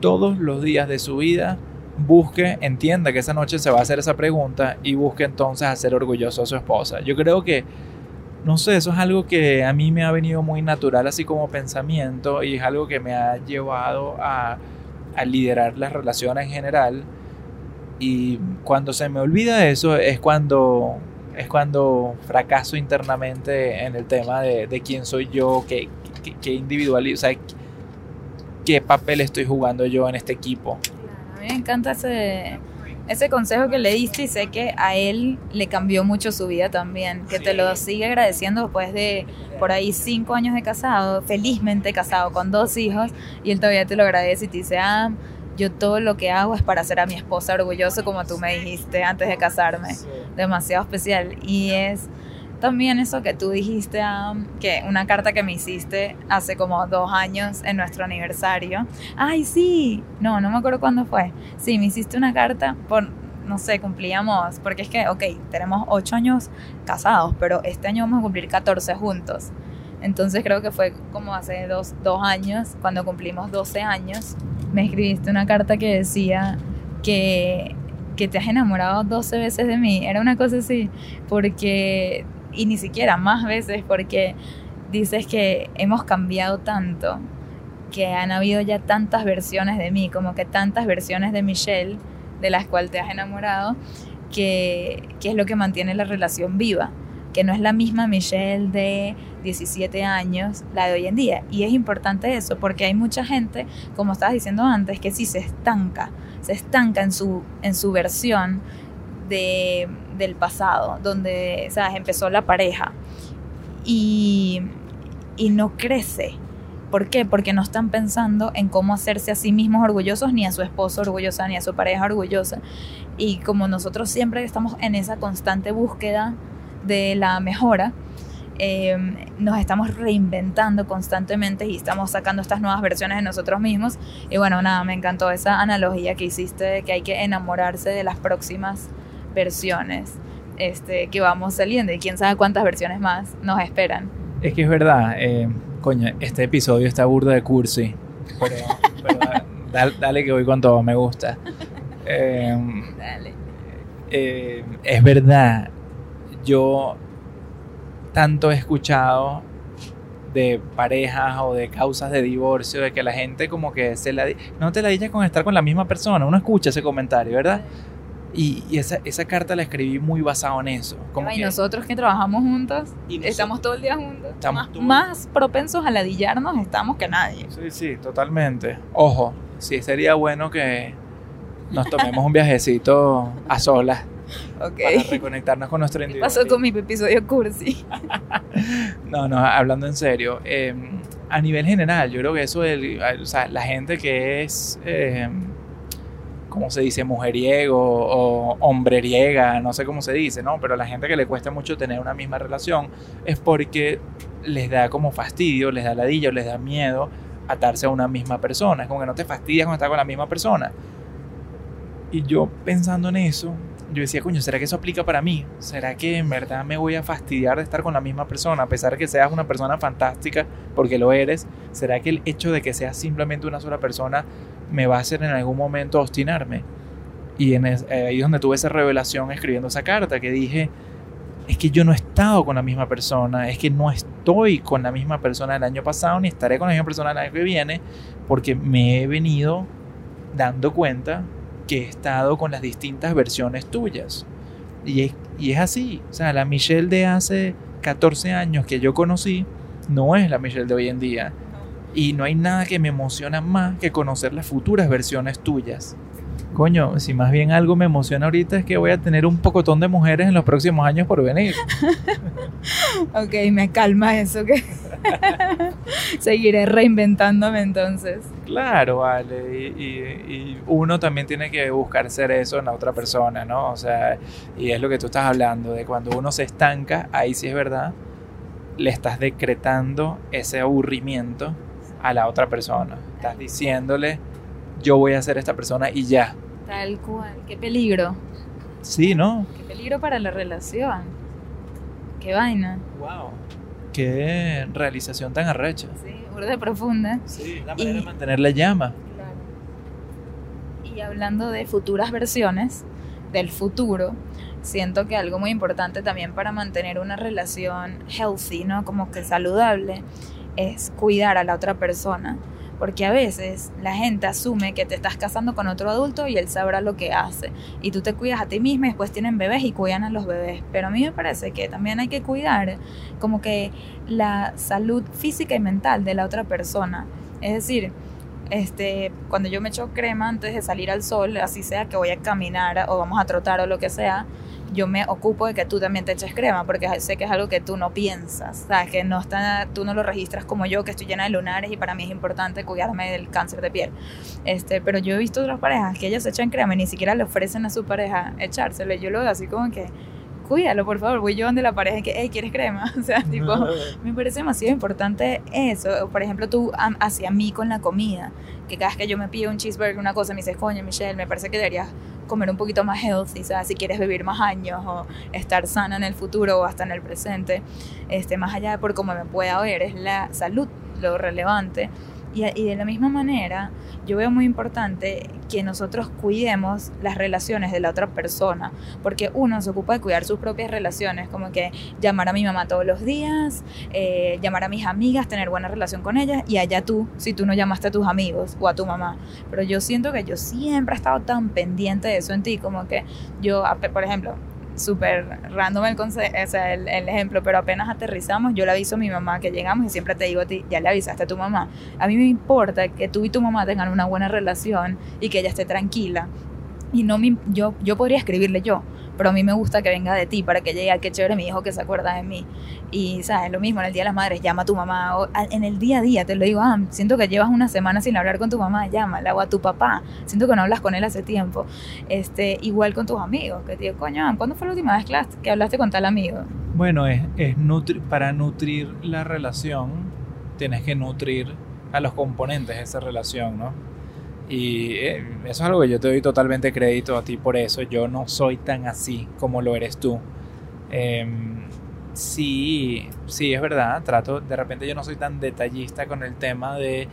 todos los días de su vida busque, entienda que esa noche se va a hacer esa pregunta y busque entonces hacer orgulloso a su esposa. Yo creo que, no sé, eso es algo que a mí me ha venido muy natural así como pensamiento y es algo que me ha llevado a, liderar las relaciones en general. Y cuando se me olvida eso es cuando es cuando fracaso internamente en el tema de, quién soy yo, qué, qué, qué individual, o sea, qué papel estoy jugando yo en este equipo. A mí me encanta ese, ese consejo que le diste y sé que a él le cambió mucho su vida también, que te lo sigue agradeciendo después de por ahí cinco años de casado, felizmente casado con dos hijos, y él todavía te lo agradece y te dice, ah, yo todo lo que hago es para hacer a mi esposa orgulloso, como tú me dijiste antes de casarme. Demasiado especial. Y es también eso que tú dijiste, Am, que una carta que me hiciste hace como dos años en nuestro aniversario. Ay, sí. No, no me acuerdo cuándo fue. Sí, me hiciste una carta por, no sé, cumplíamos, porque es que, ok, tenemos ocho años casados, pero este año vamos a cumplir 14 juntos. Entonces creo que fue como hace dos, dos años, cuando cumplimos 12 años, me escribiste una carta que decía que, que te has enamorado 12 veces de mí. Era una cosa así, porque, y ni siquiera más veces, porque dices que hemos cambiado tanto, que han habido ya tantas versiones de mí, como que tantas versiones de Michelle, de las cuales te has enamorado, que, que es lo que mantiene la relación viva que no es la misma Michelle de 17 años, la de hoy en día. Y es importante eso, porque hay mucha gente, como estabas diciendo antes, que sí se estanca, se estanca en su, en su versión de, del pasado, donde ¿sabes? empezó la pareja y, y no crece. ¿Por qué? Porque no están pensando en cómo hacerse a sí mismos orgullosos, ni a su esposo orgullosa, ni a su pareja orgullosa. Y como nosotros siempre estamos en esa constante búsqueda de la mejora, eh, nos estamos reinventando constantemente y estamos sacando estas nuevas versiones de nosotros mismos. Y bueno, nada, me encantó esa analogía que hiciste de que hay que enamorarse de las próximas versiones este, que vamos saliendo y quién sabe cuántas versiones más nos esperan. Es que es verdad, eh, coño, este episodio está burdo de cursi. Pero, pero dale, dale que voy con todo, me gusta. Eh, Dale. eh, es verdad, yo tanto he escuchado de parejas o de causas de divorcio, de que la gente como que se la... di- No te la dices con estar con la misma persona, uno escucha ese comentario, ¿verdad? Y, y esa, esa carta la escribí muy basado en eso. Como y que- nosotros que trabajamos juntos, y nosotros- estamos todo el día juntos, Estamos más, todo- más propensos a ladillarnos estamos que nadie. Sí, sí, totalmente. Ojo, sí sería bueno que nos tomemos un viajecito a solas Ok. para reconectarnos con nuestro ¿Qué individuo. pasó con mi episodio cursi? No, no, hablando en serio, eh, a nivel general, yo creo que eso, del, o sea, la gente que es, eh, ¿cómo se dice? Mujeriego o hombreriega, no sé cómo se dice, ¿no? Pero la gente que le cuesta mucho tener una misma relación es porque les da como fastidio, les da ladillo, les da miedo atarse a una misma persona. Es como que no te fastidias cuando estás con la misma persona. Y yo pensando en eso, yo decía, coño, ¿será que eso aplica para mí? ¿Será que en verdad me voy a fastidiar de estar con la misma persona, a pesar de que seas una persona fantástica, porque lo eres? ¿Será que el hecho de que seas simplemente una sola persona me va a hacer en algún momento obstinarme? Y en eh, ahí es donde tuve esa revelación escribiendo esa carta, que dije, es que yo no he estado con la misma persona, es que no estoy con la misma persona el año pasado, ni estaré con la misma persona el año que viene, porque me he venido dando cuenta que he estado con las distintas versiones tuyas. Y es, y es así. O sea, la Michelle de hace 14 años que yo conocí no es la Michelle de hoy en día. Y no hay nada que me emociona más que conocer las futuras versiones tuyas. Coño, si más bien algo me emociona ahorita es que voy a tener un pocotón de mujeres en los próximos años por venir. ok, me calma eso que seguiré reinventándome entonces. Claro, vale. Y, uno también tiene que buscar ser eso en la otra persona, ¿no? O sea, y es lo que tú estás hablando, de cuando uno se estanca, ahí sí es verdad, le estás decretando ese aburrimiento a la otra persona. Estás diciéndole, yo voy a ser esta persona y ya. Tal cual, qué peligro. Sí, ¿no? Qué peligro para la relación. Qué vaina. Wow. Qué realización tan arrecha. Sí, burda profunda. Sí, la manera de mantener la llama. Claro. Y hablando de futuras versiones del futuro, siento que algo muy importante también para mantener una relación healthy, ¿no? Como que saludable, es cuidar a la otra persona porque a veces la gente asume que te estás casando con otro adulto y él sabrá lo que hace. Y tú te cuidas a ti misma y después tienen bebés y cuidan a los bebés. Pero a mí me parece que también hay que cuidar como que la salud física y mental de la otra persona. Es decir, este, cuando yo me echo crema antes de salir al sol, así sea que voy a caminar o vamos a trotar o lo que sea, yo me ocupo de que tú también te eches crema, porque sé que es algo que tú no piensas, ¿sabes? Que no está, tú no lo registras como yo, que estoy llena de lunares y para mí es importante cuidarme del cáncer de piel. Este, pero yo he visto otras parejas que ellas echan crema y ni siquiera le ofrecen a su pareja echárselo. Yo lo veo así como que, cuídalo, por favor. Voy yo donde la pareja que, hey, ¿quieres crema? O sea, tipo, me parece demasiado importante eso. Por ejemplo, tú hacia mí con la comida, que cada vez que yo me pido un cheeseburger, una cosa, me dices, coño, Michelle, me parece que deberías comer un poquito más healthy, o sea, si quieres vivir más años o estar sana en el futuro o hasta en el presente, este, más allá de por cómo me pueda ver, es la salud lo relevante. Y, de la misma manera, yo veo muy importante que nosotros cuidemos las relaciones de la otra persona, porque uno se ocupa de cuidar sus propias relaciones, como que llamar a mi mamá todos los días, eh, llamar a mis amigas, tener buena relación con ellas, y allá tú, si tú no llamaste a tus amigos o a tu mamá. Pero yo siento que yo siempre he estado tan pendiente de eso en ti, como que yo, por ejemplo, súper random el, o sea, el, ejemplo, pero apenas aterrizamos, yo le aviso a mi mamá que llegamos y siempre te digo a ti, ya le avisaste a tu mamá. A mí me importa que tú y tu mamá tengan una buena relación y que ella esté tranquila. Y no me, yo, yo podría escribirle yo, pero a mí me gusta que venga de ti para que llegue a que chévere mi hijo que se acuerda de mí. Y, ¿sabes? Lo mismo en el Día de las Madres, llama a tu mamá. O en el día a día te lo digo, ah, siento que llevas una semana sin hablar con tu mamá, llámala. O a tu papá, siento que no hablas con él hace tiempo. Este, igual con tus amigos, que digo, coño, ¿cuándo fue la última vez que hablaste con tal amigo? Bueno, es, es para nutrir la relación, tienes que nutrir a los componentes de esa relación, ¿no? Y eh, eso es algo que yo te doy totalmente crédito a ti por eso. Yo no soy tan así como lo eres tú. Em, sí, sí, es verdad. Trato, de repente yo no soy tan detallista con el tema de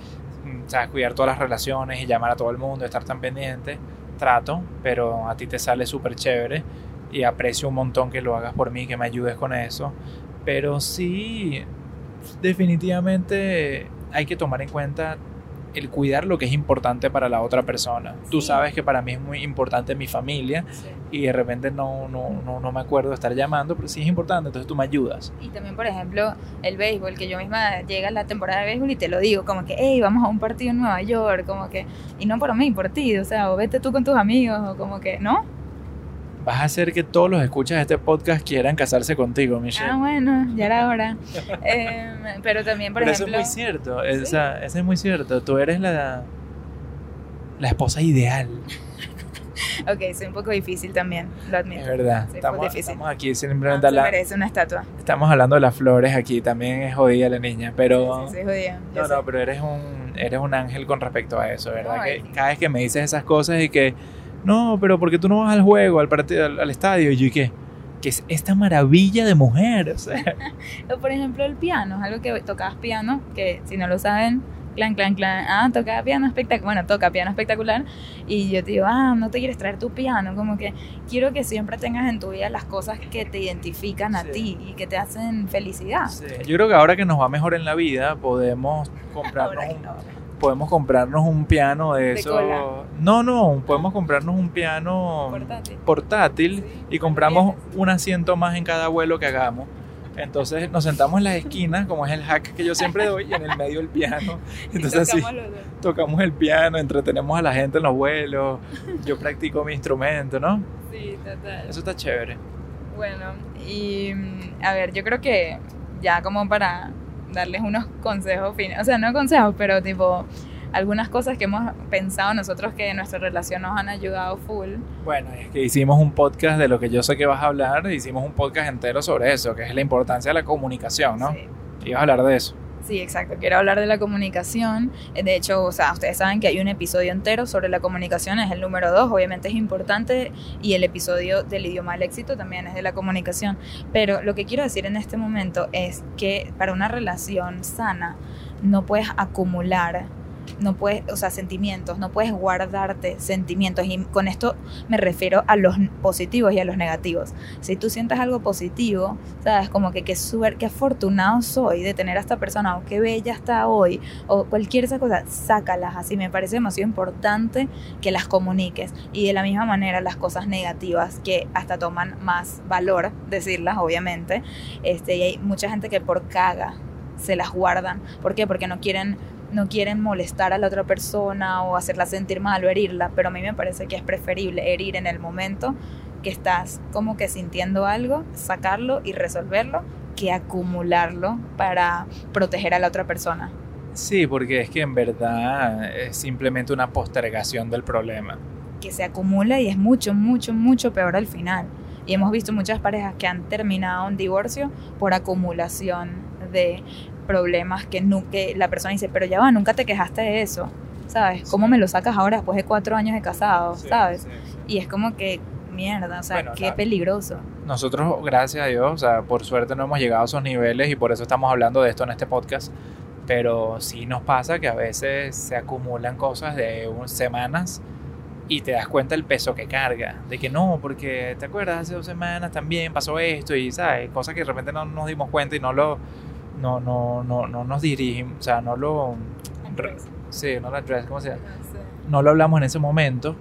mm, cuidar todas las relaciones y llamar a todo el mundo, estar tan pendiente. Trato, pero a ti te sale súper chévere y aprecio un montón que lo hagas por mí, que me ayudes con eso. Pero sí, definitivamente hay que tomar en cuenta el cuidar lo que es importante para la otra persona. Tú sabes que para mí es muy importante mi familia y de repente no, no, no, no, me acuerdo de estar llamando, pero sí es importante, entonces tú me ayudas. Y también, por ejemplo, el béisbol, que yo misma llega a la temporada de béisbol y te lo digo, como que, hey, vamos a un partido en Nueva York, como que, y no por mí, por ti, o sea, o vete tú con tus amigos, o como que, ¿no? Vas a hacer que todos los escuchas de este podcast quieran casarse contigo, Michelle. Ah, bueno, ya era hora. Eh, pero también, por Pero ejemplo... eso es muy cierto, Sí. esa- eso es muy cierto. Tú eres la, la esposa ideal, Ok, soy un poco difícil también, lo admito. es verdad. Estamos, difícil. estamos aquí Ah, simplemente se la- merece una estatua. estamos hablando de las flores aquí, también es jodida la niña, pero... Sí, sí, sí, jodida. yo No, sé. no, pero eres un, eres un ángel con respecto a eso, ¿verdad? No, que cada vez que me dices esas cosas y que, no, pero porque tú no vas al juego, al partido, al, al estadio, y yo, ¿y qué? Que es esta maravilla de mujer, o sea, por ejemplo el piano, es algo que tocabas piano, que si no lo saben, clan, clan, clan, ah, tocaba piano espectacular, bueno, toca piano espectacular, y yo te digo, ah, no te quieres traer tu piano, como que quiero que siempre tengas en tu vida las cosas que te identifican a Sí. ti y que te hacen felicidad. yo creo que ahora que nos va mejor en la vida, podemos comprarnos, Ahora un. Podemos comprarnos un piano de, De eso. cola. No, no, podemos comprarnos un piano Portátil. portátil Sí, y compramos un asiento más en cada vuelo que hagamos. Entonces nos sentamos en las esquinas, como es el hack que yo siempre doy, y en el medio el piano. Entonces Tocamos dos. tocamos el piano, entretenemos a la gente en los vuelos, yo practico mi instrumento, ¿no? Sí, total. Eso está chévere. Bueno, y mm, a ver, yo creo que ya como para darles unos consejos o sea, no consejos, pero tipo algunas cosas que hemos pensado nosotros que en nuestra relación nos han ayudado full. Bueno, es que hicimos un podcast de lo que yo sé que vas a hablar, hicimos un podcast entero sobre eso, que es la importancia de la comunicación, ¿no? Sí. Ibas a hablar de eso. Sí, exacto. Quiero hablar de la comunicación. Eh, De hecho, o sea, ustedes saben que hay un episodio entero sobre la comunicación, es el número dos, obviamente es importante, y el episodio del idioma del éxito también es de la comunicación. Pero lo que quiero decir en este momento es que para una relación sana no puedes acumular no puedes, o sea, sentimientos, no puedes guardarte sentimientos. Y con esto me refiero a los positivos y a los negativos. Si tú sientes algo positivo, sabes, como que qué suer, qué afortunado soy de tener a esta persona, o qué bella está hoy, o cualquier esa cosa, sácalas así. Me parece demasiado importante que las comuniques. Y de la misma manera, las cosas negativas que hasta toman más valor decirlas, obviamente. Este, y hay mucha gente que por caga se las guardan. ¿Por qué? Porque no quieren no quieren molestar a la otra persona o hacerla sentir mal o herirla, pero a mí me parece que es preferible herir en el momento que estás como que sintiendo algo, sacarlo y resolverlo, que acumularlo para proteger a la otra persona. Sí, porque es que en verdad es simplemente una postergación del problema. Que se acumula y es mucho, mucho, mucho peor al final. Y hemos visto muchas parejas que han terminado un divorcio por acumulación de problemas que, nu que la persona dice, pero ya va, nunca te quejaste de eso, ¿sabes? ¿Cómo me lo sacas ahora después de cuatro años de casado, ¿sabes? Y es como que, mierda, o sea, Bueno, qué la- peligroso. Nosotros, gracias a Dios, o sea, por suerte no hemos llegado a esos niveles y por eso estamos hablando de esto en este podcast. Pero sí nos pasa que a veces se acumulan cosas de un- semanas y te das cuenta el peso que carga. De que no, porque te acuerdas, hace dos semanas también pasó esto y, ¿sabes? Cosas que de repente no nos dimos cuenta y no lo. No, no, no, no nos dirigimos, o sea, no lo. re- Sí, no lo address, ¿cómo se llama? no lo hablamos en ese momento.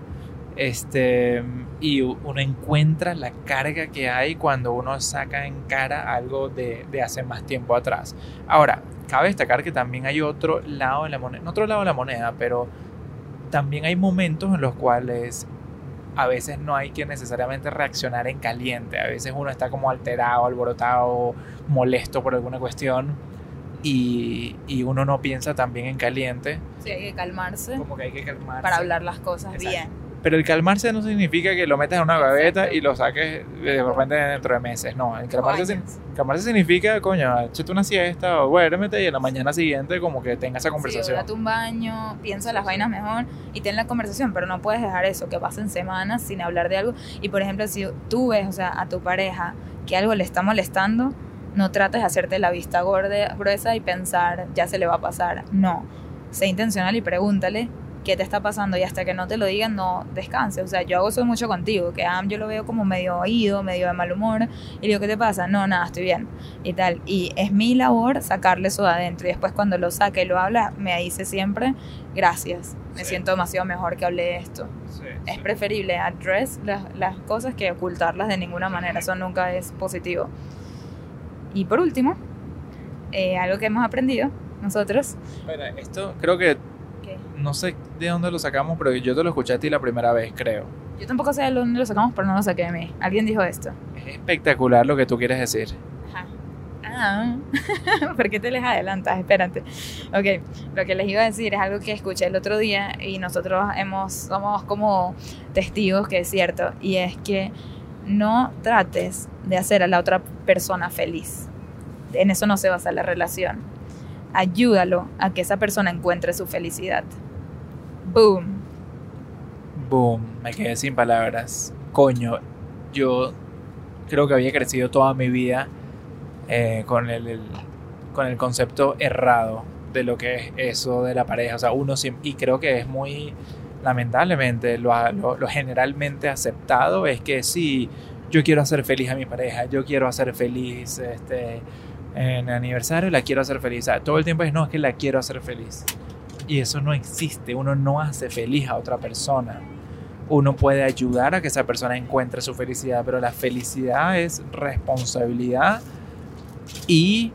Este, y uno encuentra la carga que hay cuando uno saca en cara algo de, de hace más tiempo atrás. Ahora, cabe destacar que también hay otro lado de la moneda, no otro lado de la moneda, pero también hay momentos en los cuales a veces no hay que necesariamente reaccionar en caliente. A veces uno está como alterado, alborotado, molesto por alguna cuestión y, y uno no piensa también en caliente. Sí, hay que calmarse Como que hay que calmarse. para hablar las cosas Exacto. bien. Pero el calmarse no significa que lo metas en una gaveta y lo saques de repente dentro de meses. No, el calmarse, años. calmarse significa, coño, échate una siesta o duérmete y en la mañana siguiente como que tengas esa Sí, conversación. date un baño, piensa las vainas mejor y ten la conversación, pero no puedes dejar eso, que pasen semanas sin hablar de algo. Y por ejemplo, si tú ves, o sea, a tu pareja que algo le está molestando, no trates de hacerte la vista gorda, gruesa y pensar, ya se le va a pasar. No, sé intencional y pregúntale qué te está pasando y hasta que no te lo digan, no descanse. O sea, yo hago eso mucho contigo, que ah, yo lo veo como medio oído, medio de mal humor y digo, ¿qué te pasa? No, nada, estoy bien y tal. Y es mi labor sacarle eso de adentro. Y después cuando lo saque y lo habla, me dice siempre, gracias. Me Sí. siento demasiado mejor que hablé de esto. Sí, Es sí. preferible address las, las cosas que ocultarlas de ninguna manera. Eso nunca es positivo. Y por último, eh, algo que hemos aprendido nosotros. Espera, esto creo que no sé de dónde lo sacamos, pero yo te lo escuché a ti la primera vez, creo. Yo tampoco sé de dónde lo sacamos, pero no lo saqué de mí. Alguien dijo esto. Es espectacular lo que tú quieres decir. Ajá. Ah, ¿por qué te les adelantas? Espérate. Ok, lo que les iba a decir es algo que escuché el otro día y nosotros hemos, somos como testigos que es cierto, y es que no trates de hacer a la otra persona feliz. En eso no se basa la relación. Ayúdalo a que esa persona encuentre su felicidad. Boom. Boom, me quedé sin palabras. Coño, yo creo que había crecido toda mi vida eh, con, el, con el concepto errado de lo que es eso de la pareja. O sea, uno y creo que es muy, lamentablemente, lo, lo- generalmente aceptado es que sí, yo quiero hacer feliz a mi pareja, yo quiero hacer feliz este, en el aniversario, la quiero hacer feliz. Todo el tiempo es, no, es que la quiero hacer feliz. Y eso no existe, uno no hace feliz a otra persona. Uno puede ayudar a que esa persona encuentre su felicidad, pero la felicidad es responsabilidad y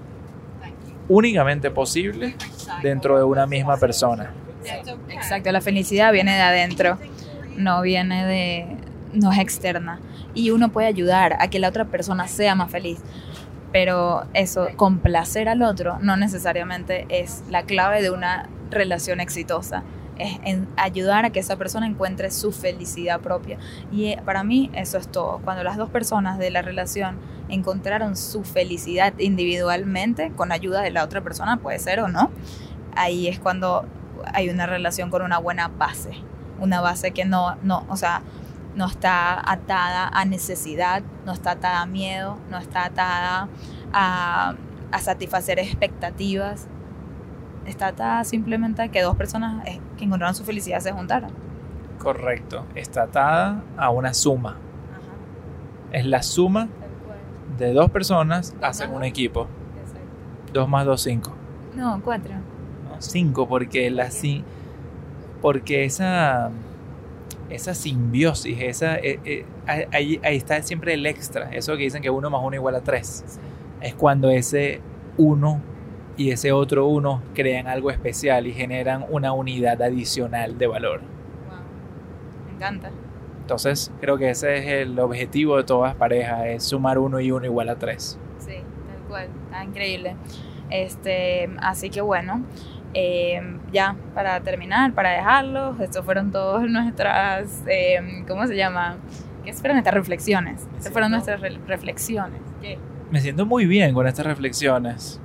únicamente posible dentro de una misma persona. Exacto, la felicidad viene de adentro, no viene de, no es externa. Y uno puede ayudar a que la otra persona sea más feliz. Pero eso, complacer al otro, no necesariamente es la clave de una relación exitosa. Es ayudar a que esa persona encuentre su felicidad propia. Y eh, para mí eso es todo. Cuando las dos personas de la relación encontraron su felicidad individualmente, con ayuda de la otra persona, puede ser o no, ahí es cuando hay una relación con una buena base. Una base que no, no, o sea, no está atada a necesidad, no está atada a miedo, no está atada a satisfacer expectativas. Está atada simplemente a que dos personas eh, que encontraron su felicidad se juntaron. Correcto. Está atada a una suma. Es la suma de dos personas hacen un equipo. Dos más dos, cinco. No, cuatro. No, cinco, porque la si- porque esa esa simbiosis, esa eh, eh, ahí, ahí está siempre el extra. Eso que dicen que uno más uno igual a tres. Es cuando ese uno y ese otro uno crean algo especial y generan una unidad adicional de valor. Me encanta. Entonces, creo que ese es el objetivo de todas parejas, es sumar uno y uno igual a tres. Sí, tal cual. Está increíble. Este, así que bueno, eh, ya para terminar, para dejarlos, estos fueron todas nuestras, eh, ¿cómo se llama? ¿Qué fueron nuestras reflexiones? Estas fueron nuestras re- reflexiones. ¿Qué? Me siento muy bien con estas reflexiones.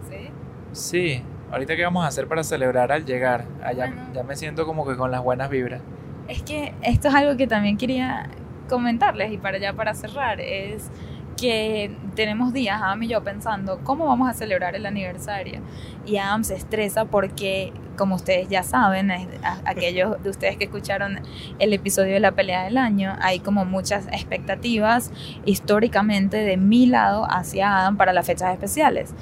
¿Sí? Ahorita qué vamos a hacer para celebrar al llegar. Allá Bueno. ya me siento como que con las buenas vibras. Es que esto es algo que también quería comentarles y para ya para cerrar es que tenemos días, Adam y yo, pensando cómo vamos a celebrar el aniversario. Y Adam se estresa porque, como ustedes ya saben, es- a- aquellos de ustedes que escucharon el episodio de la pelea del año, hay como muchas expectativas históricamente de mi lado hacia Adam para las fechas especiales.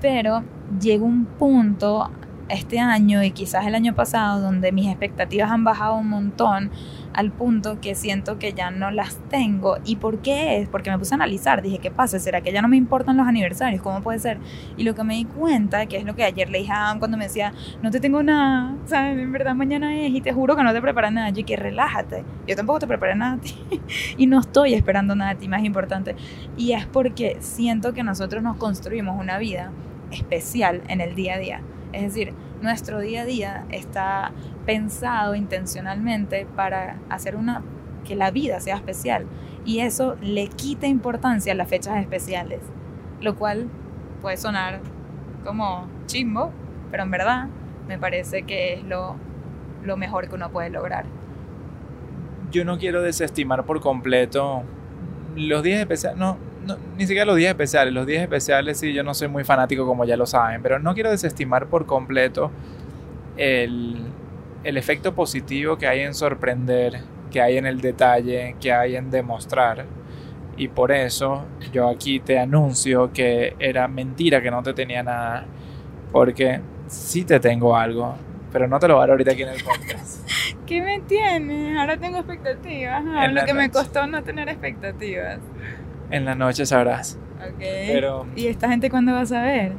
Pero llega un punto este año y quizás el año pasado donde mis expectativas han bajado un montón al punto que siento que ya no las tengo. ¿Y por qué es? Porque me puse a analizar, dije, ¿qué pasa? ¿Será que ya no me importan los aniversarios? ¿Cómo puede ser? Y lo que me di cuenta, que es lo que ayer le dije a Adam cuando me decía, no te tengo nada, ¿sabes? En verdad mañana es y te juro que no te preparas nada. Yo que relájate, yo tampoco te preparé nada a ti y no estoy esperando nada de ti, más importante. Y es porque siento que nosotros nos construimos una vida especial en el día a día. Es decir, nuestro día a día está pensado intencionalmente para hacer una que la vida sea especial y eso le quita importancia a las fechas especiales, lo cual puede sonar como chimbo, pero en verdad me parece que es lo, lo mejor que uno puede lograr. Yo no quiero desestimar por completo los días especiales, no, no, ni siquiera los días especiales. Los días especiales sí, yo no soy muy fanático como ya lo saben, pero no quiero desestimar por completo el, el efecto positivo que hay en sorprender, que hay en el detalle, que hay en demostrar. Y por eso yo aquí te anuncio que era mentira que no te tenía nada, porque sí te tengo algo, pero no te lo voy a dar ahorita aquí en el podcast. ¿Qué me tienes? Ahora tengo expectativas. En lo que me noche. costó no tener expectativas. En la noche sabrás, Ok. pero ¿Y esta gente cuándo va a saber?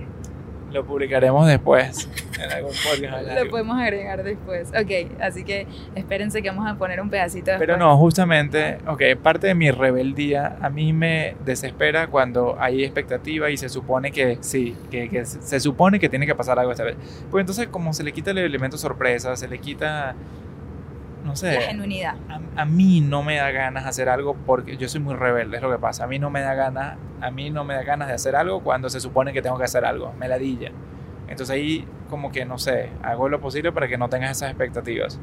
lo publicaremos después. en algún podcast. Lo podemos agregar después. Ok, así que espérense que vamos a poner un pedacito después. Pero no, justamente, ok, parte de mi rebeldía a mí me desespera cuando hay expectativa y se supone que sí, que, que se supone que tiene que pasar algo esta vez. Pues entonces como se le quita el elemento sorpresa, se le quita, no sé, La genuinidad. a, a mí no me da ganas hacer algo porque yo soy muy rebelde, es lo que pasa. A mí no me da ganas, a mí no me da ganas de hacer algo cuando se supone que tengo que hacer algo, me ladilla. Entonces ahí como que no sé, hago lo posible para que no tengas esas expectativas.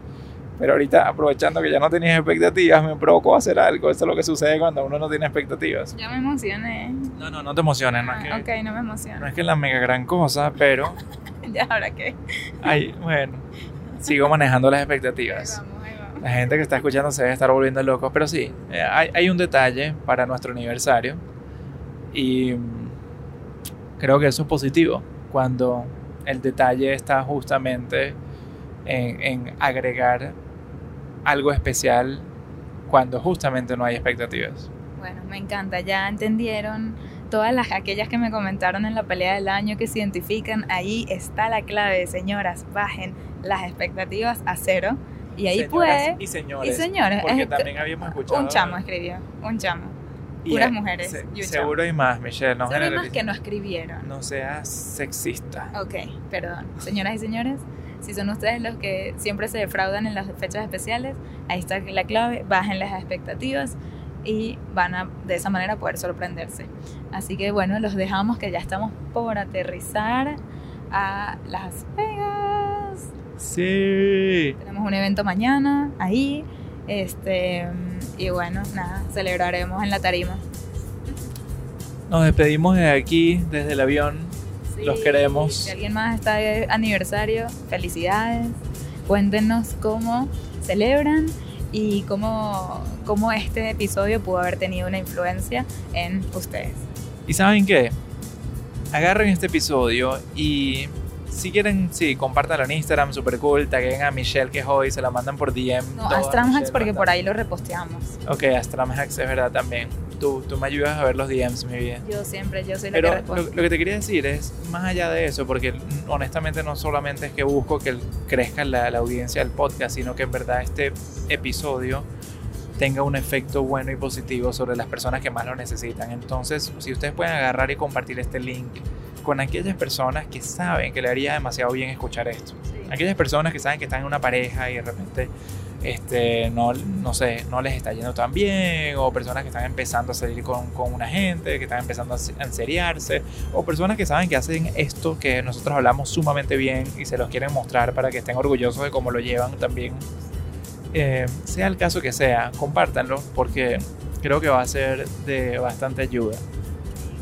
Pero ahorita aprovechando que ya no tenías expectativas, me provocó hacer algo. Eso es lo que sucede cuando uno no tiene expectativas. Ya me emocioné. No, no, no te emociones, no es que, Ah, ok, no me no emociono. es que es la mega gran cosa, pero ya, ahora qué. ay, bueno, sigo manejando las expectativas. La gente que está escuchando se debe estar volviendo locos, pero sí, eh, hay, un detalle para nuestro aniversario y mm, creo que eso es positivo cuando el detalle está justamente en, en agregar algo especial cuando justamente no hay expectativas. Bueno, me encanta. Ya entendieron todas las aquellas que me comentaron en la pelea del año que se identifican. Ahí está la clave, señoras. Bajen las expectativas a cero. Y ahí puede. Y señores. Y señores, Porque es- también habíamos escuchado. Un chamo escribió. Un chamo. y, puras mujeres se- y un seguro hay más, Michelle. No, Son más generalices. que no escribieron. no seas sexista. Ok, perdón. Señoras y señores, si son ustedes los que siempre se defraudan en las fechas especiales, ahí está la clave, bajen las expectativas y van a de esa manera poder sorprenderse. Así que bueno, los dejamos que ya estamos por aterrizar a Las Vegas. Sí. Tenemos un evento mañana ahí. Este, y bueno, nada, celebraremos en la tarima. Nos despedimos de aquí, desde el avión. Los queremos. Si alguien más está de aniversario, felicidades. Cuéntenos cómo celebran y cómo, cómo este episodio pudo haber tenido una influencia en ustedes. ¿Y saben qué? Agarren este episodio y si quieren, sí, compártanlo en Instagram, super cool, taguen a Michelle que es hoy, se la mandan por DM. No, toda a Stramhacks Michelle porque por ahí lo reposteamos. Ok, a Stramhacks es verdad también. Tú, tú me ayudas a ver los DMs, mi vida. Yo siempre, yo soy la Pero que lo, responde. lo que te quería decir es, más allá de eso, porque honestamente no solamente es que busco que crezca la, la audiencia del podcast, sino que en verdad este episodio tenga un efecto bueno y positivo sobre las personas que más lo necesitan. Entonces, si ustedes pueden agarrar y compartir este link con aquellas personas que saben que le haría demasiado bien escuchar esto. Sí. Aquellas personas que saben que están en una pareja y de repente este, no, no sé, no les está yendo tan bien, o personas que están empezando a salir con, con una gente, que están empezando a enseriarse, o personas que saben que hacen esto que nosotros hablamos sumamente bien y se los quieren mostrar para que estén orgullosos de cómo lo llevan también. Eh, sea el caso que sea, compártanlo porque creo que va a ser de bastante ayuda.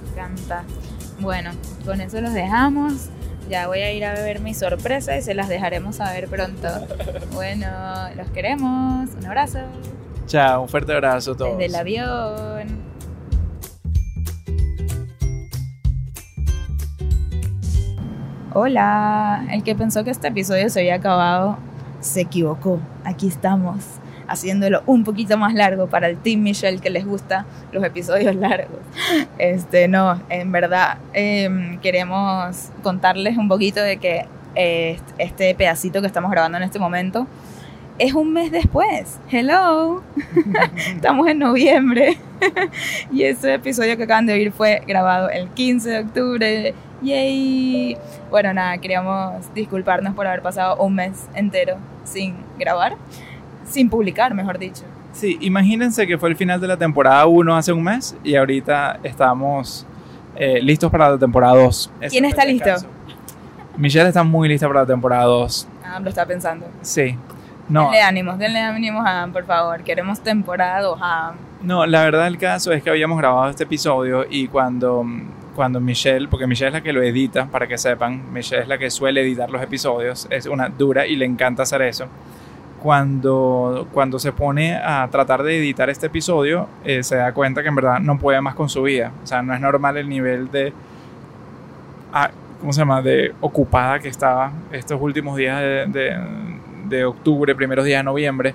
Me encanta. Bueno, con eso los dejamos. Ya voy a ir a beber mi sorpresa y se las dejaremos saber pronto. Bueno, los queremos. Un abrazo. Chao, un fuerte abrazo a todos. Desde el avión. Hola, el que pensó que este episodio se había acabado se equivocó. Aquí estamos, haciéndolo un poquito más largo para el Team Michelle que les gusta los episodios largos. Este, no, en verdad em, queremos contarles un poquito de que eh, este pedacito que estamos grabando en este momento es un mes después. Hello. Estamos en noviembre. y ese episodio que acaban de oír fue grabado el 15 de octubre. Yay. Bueno, nada, queríamos disculparnos por haber pasado un mes entero sin grabar, sin publicar, mejor dicho. Sí, imagínense que fue el final de la temporada 1 hace un mes y ahorita estamos eh, listos para la temporada 2. Ese ¿Quién está listo? Michelle está muy lista para la temporada 2. Ah, lo está pensando. Sí. No, Denle ánimos, denle ánimos a Am, por favor. Queremos temporada 2 Am. no, la verdad el caso es que habíamos grabado este episodio y cuando, cuando Michelle, porque Michelle es la que lo edita, para que sepan, Michelle es la que suele editar los episodios, es una dura y le encanta hacer eso. Cuando, cuando se pone a tratar de editar este episodio, eh, se da cuenta que en verdad no puede más con su vida. O sea, no es normal el nivel de... ah, ¿Cómo se llama? De ocupada que estaba estos últimos días de, de- de octubre, primeros días de noviembre.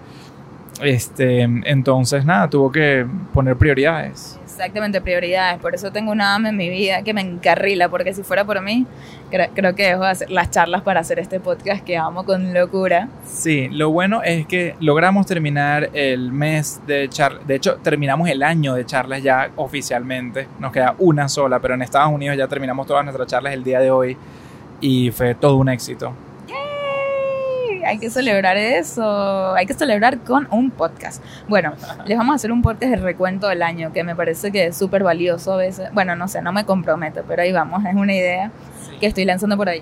Este, entonces, nada, tuvo que poner prioridades. Exactamente, prioridades. Por eso tengo una ama en mi vida que me encarrila, porque si fuera por mí, creo, creo que dejo de hacer las charlas para hacer este podcast que amo con locura. Sí, lo bueno es que logramos terminar el mes de charlas. De hecho, terminamos el año de charlas ya oficialmente. Nos queda una sola, pero en Estados Unidos ya terminamos todas nuestras charlas el día de hoy y fue todo un éxito. Hay que celebrar eso. Hay que celebrar con un podcast. Bueno, les vamos a hacer un podcast de recuento del año que me parece que es súper valioso a veces. Bueno, no sé, no me comprometo, pero ahí vamos. Es una idea que estoy lanzando por ahí.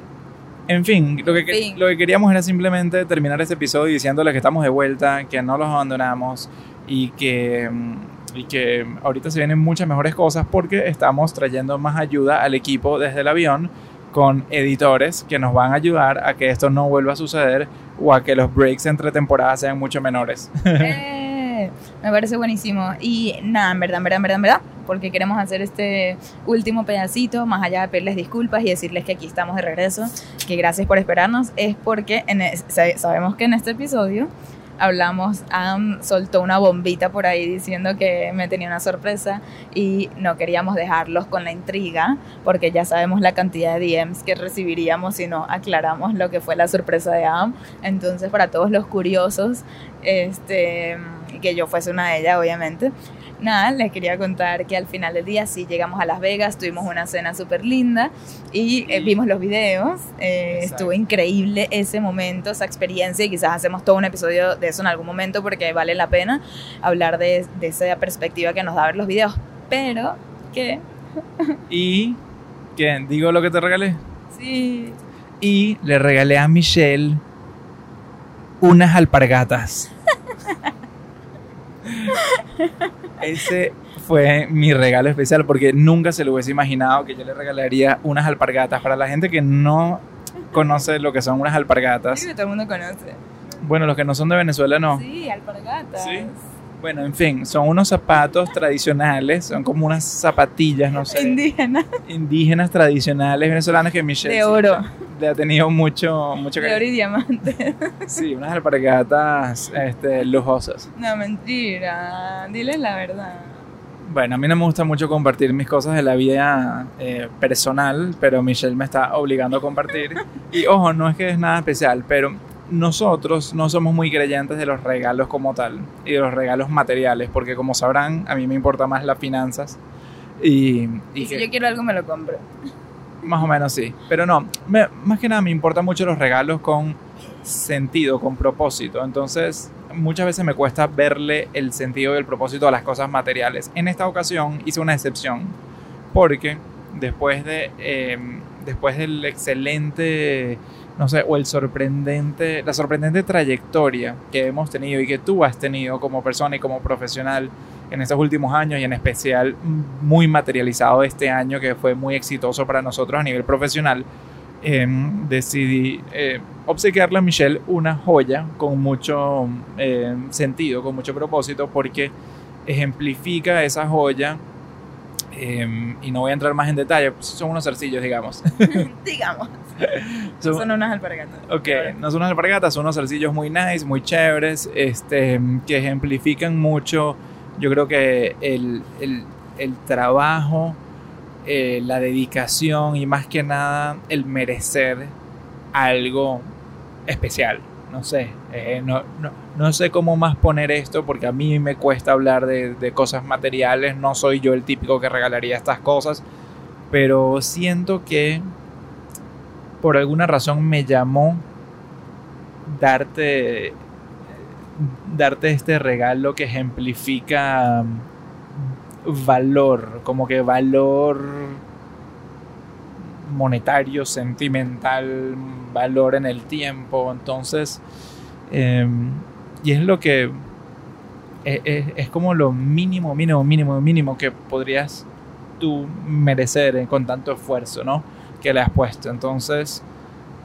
En fin, lo que, fin. lo que queríamos era simplemente terminar este episodio diciéndoles que estamos de vuelta, que no los abandonamos y que, mm, y que ahorita se vienen muchas mejores cosas porque estamos trayendo más ayuda al equipo desde el avión con editores que nos van a ayudar a que esto no vuelva a suceder o a que los breaks entre temporadas sean mucho menores. Eh, me parece buenísimo. Y nada, en verdad, en verdad, en verdad, en verdad, porque queremos hacer este último pedacito, más allá de pedirles disculpas y decirles que aquí estamos de regreso, que gracias por esperarnos, es porque en es- sa- sabemos que en este episodio hablamos, Adam soltó una bombita por ahí diciendo que me tenía una sorpresa y no queríamos dejarlos con la intriga, porque ya sabemos la cantidad de DMs que recibiríamos si no aclaramos lo que fue la sorpresa de Adam. Entonces, para todos los curiosos, este, que yo fuese una de ellas, obviamente. Nada, les quería contar que al final del día sí llegamos a Las Vegas, tuvimos una cena súper linda y eh, vimos los videos. eh, estuvo increíble ese momento, esa experiencia y quizás hacemos todo un episodio de eso en algún momento porque vale la pena hablar de, de esa perspectiva que nos da ver los videos. Pero que y que digo lo que te regalé. sí, y le regalé a Michelle unas alpargatas. Ese fue mi regalo especial porque nunca se lo hubiese imaginado que yo le regalaría unas alpargatas. Para la gente que no conoce lo que son unas creo alpargatas, que todo el mundo conoce. bueno, los que no son de Venezuela no. Sí, alpargatas. Sí. Bueno, en fin, son unos zapatos tradicionales, son como unas zapatillas, no sé, Indígena. indígenas tradicionales venezolanas que Michelle De oro. le ha tenido mucho, mucho De oro y diamante. Sí, unas alpargatas este, lujosas. No, mentira. Diles la verdad. Bueno, a mí no me gusta mucho compartir mis cosas de la vida eh, personal, pero Michelle me está obligando a compartir. Y ojo, no es que es nada especial, pero nosotros no somos muy creyentes de los regalos como tal y de los regalos materiales, porque como sabrán, a mí me importa más las finanzas y, y Y si que- yo quiero algo, me lo compro. Más o menos sí. Pero no, me- más que nada me importan mucho los regalos con sentido, con propósito. Entonces, muchas veces me cuesta verle el sentido y el propósito a las cosas materiales. En esta ocasión hice una excepción porque después de eh, después del excelente no sé o el sorprendente la sorprendente trayectoria que hemos tenido y que tú has tenido como persona y como profesional en estos últimos años y en especial muy materializado este año que fue muy exitoso para nosotros a nivel profesional, eh, decidí eh, obsequiarle a Michelle una joya con mucho eh, sentido, con mucho propósito, porque ejemplifica esa joya. eh, y no voy a entrar más en detalle, son unos zarcillos, digamos. Digamos. Son- Son unas alpargatas. Ok, no son unas alpargatas, son unos zarcillos muy nice, muy chéveres, este, que ejemplifican mucho, yo creo que el, el- el trabajo, eh, la dedicación y más que nada el merecer algo especial. No sé, eh, no, no, no sé cómo más poner esto porque a mí me cuesta hablar de, de cosas materiales, no soy yo el típico que regalaría estas cosas, pero siento que por alguna razón me llamó darte darte este regalo que ejemplifica mm, valor, como que valor monetario, sentimental, valor en el tiempo. Entonces, eh, y es lo que es, es- es como lo mínimo, mínimo, mínimo, mínimo que podrías tú merecer eh, con tanto esfuerzo, ¿no? Que le has puesto. Entonces,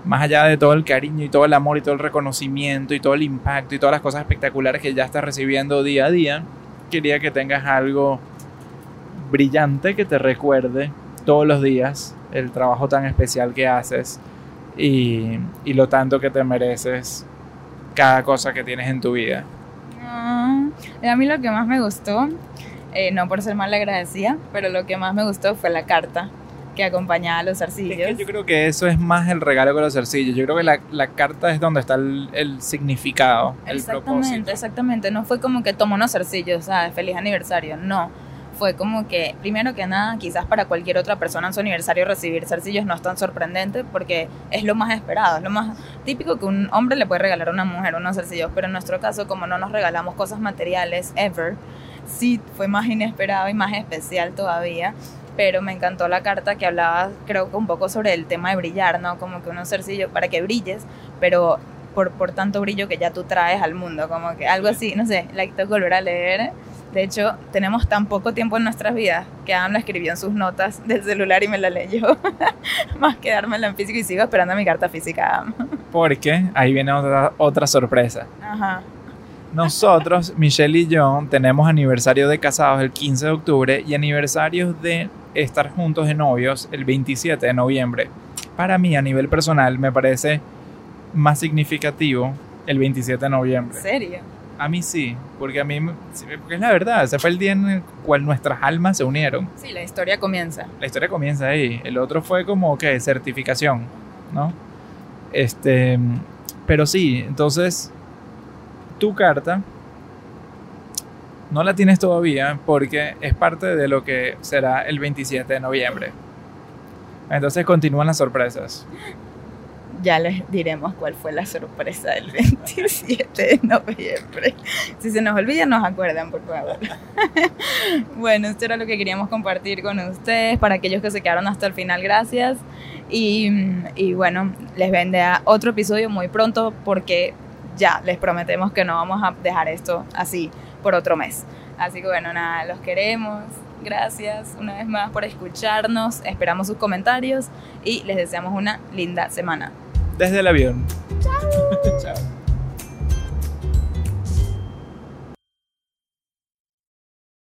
más allá de todo el cariño y todo el amor y todo el reconocimiento y todo el impacto y todas las cosas espectaculares que ya estás recibiendo día a día, quería que tengas algo brillante que te recuerde todos los días el trabajo tan especial que haces y, y lo tanto que te mereces cada cosa que tienes en tu vida. Ah, a mí lo que más me gustó Eh, no por ser mal agradecida, pero lo que más me gustó fue la carta que acompañaba a los zarcillos. Es que yo creo que eso es más el regalo que los zarcillos. Yo creo que la, la carta es donde está el, el significado, el exactamente, propósito. exactamente. No fue como que tomó unos zarcillos, ¿sabes? Feliz aniversario. No. Fue como que, primero que nada, quizás para cualquier otra persona en su aniversario recibir zarcillos no es tan sorprendente porque es lo más esperado, es lo más típico que un hombre le puede regalar a una mujer unos zarcillos, pero en nuestro caso, como no nos regalamos cosas materiales ever, sí fue más inesperado y más especial todavía pero me encantó la carta que hablaba, creo que un poco sobre el tema de brillar, ¿no? Como que unos zarcillos para que brilles, pero por, por tanto brillo que ya tú traes al mundo, como que algo así, no sé, la que volver a leer. De hecho, tenemos tan poco tiempo en nuestras vidas que Adam la escribió en sus notas del celular y me la leyó. Más que dármela en físico y sigo esperando mi carta física. Adam. Porque ahí viene otra, otra sorpresa. Ajá. Nosotros, Michelle y yo, tenemos aniversario de casados el 15 de octubre y aniversarios de estar juntos de novios el 27 de noviembre. Para mí, a nivel personal, me parece más significativo el 27 de ¿En noviembre. serio? A mí sí, porque a mí, porque es la verdad, ese fue el día en el cual nuestras almas se unieron. Sí, la historia comienza. La historia comienza ahí. El otro fue como que certificación, ¿no? Este, pero sí, entonces tu carta no la tienes todavía porque es parte de lo que será el 27 de noviembre. Entonces continúan las sorpresas. Ya les diremos cuál fue la sorpresa del 27 de noviembre. Si se nos olvida, nos acuerdan, por favor. bueno, esto era lo que queríamos compartir con ustedes. Para aquellos que se quedaron hasta el final, gracias. Y, y bueno, les vendrá otro episodio muy pronto porque ya les prometemos que no vamos a dejar esto así por otro mes. Así que bueno, nada, los queremos. Gracias una vez más por escucharnos. Esperamos sus comentarios y les deseamos una linda semana. Desde el avión. Chao. Chao.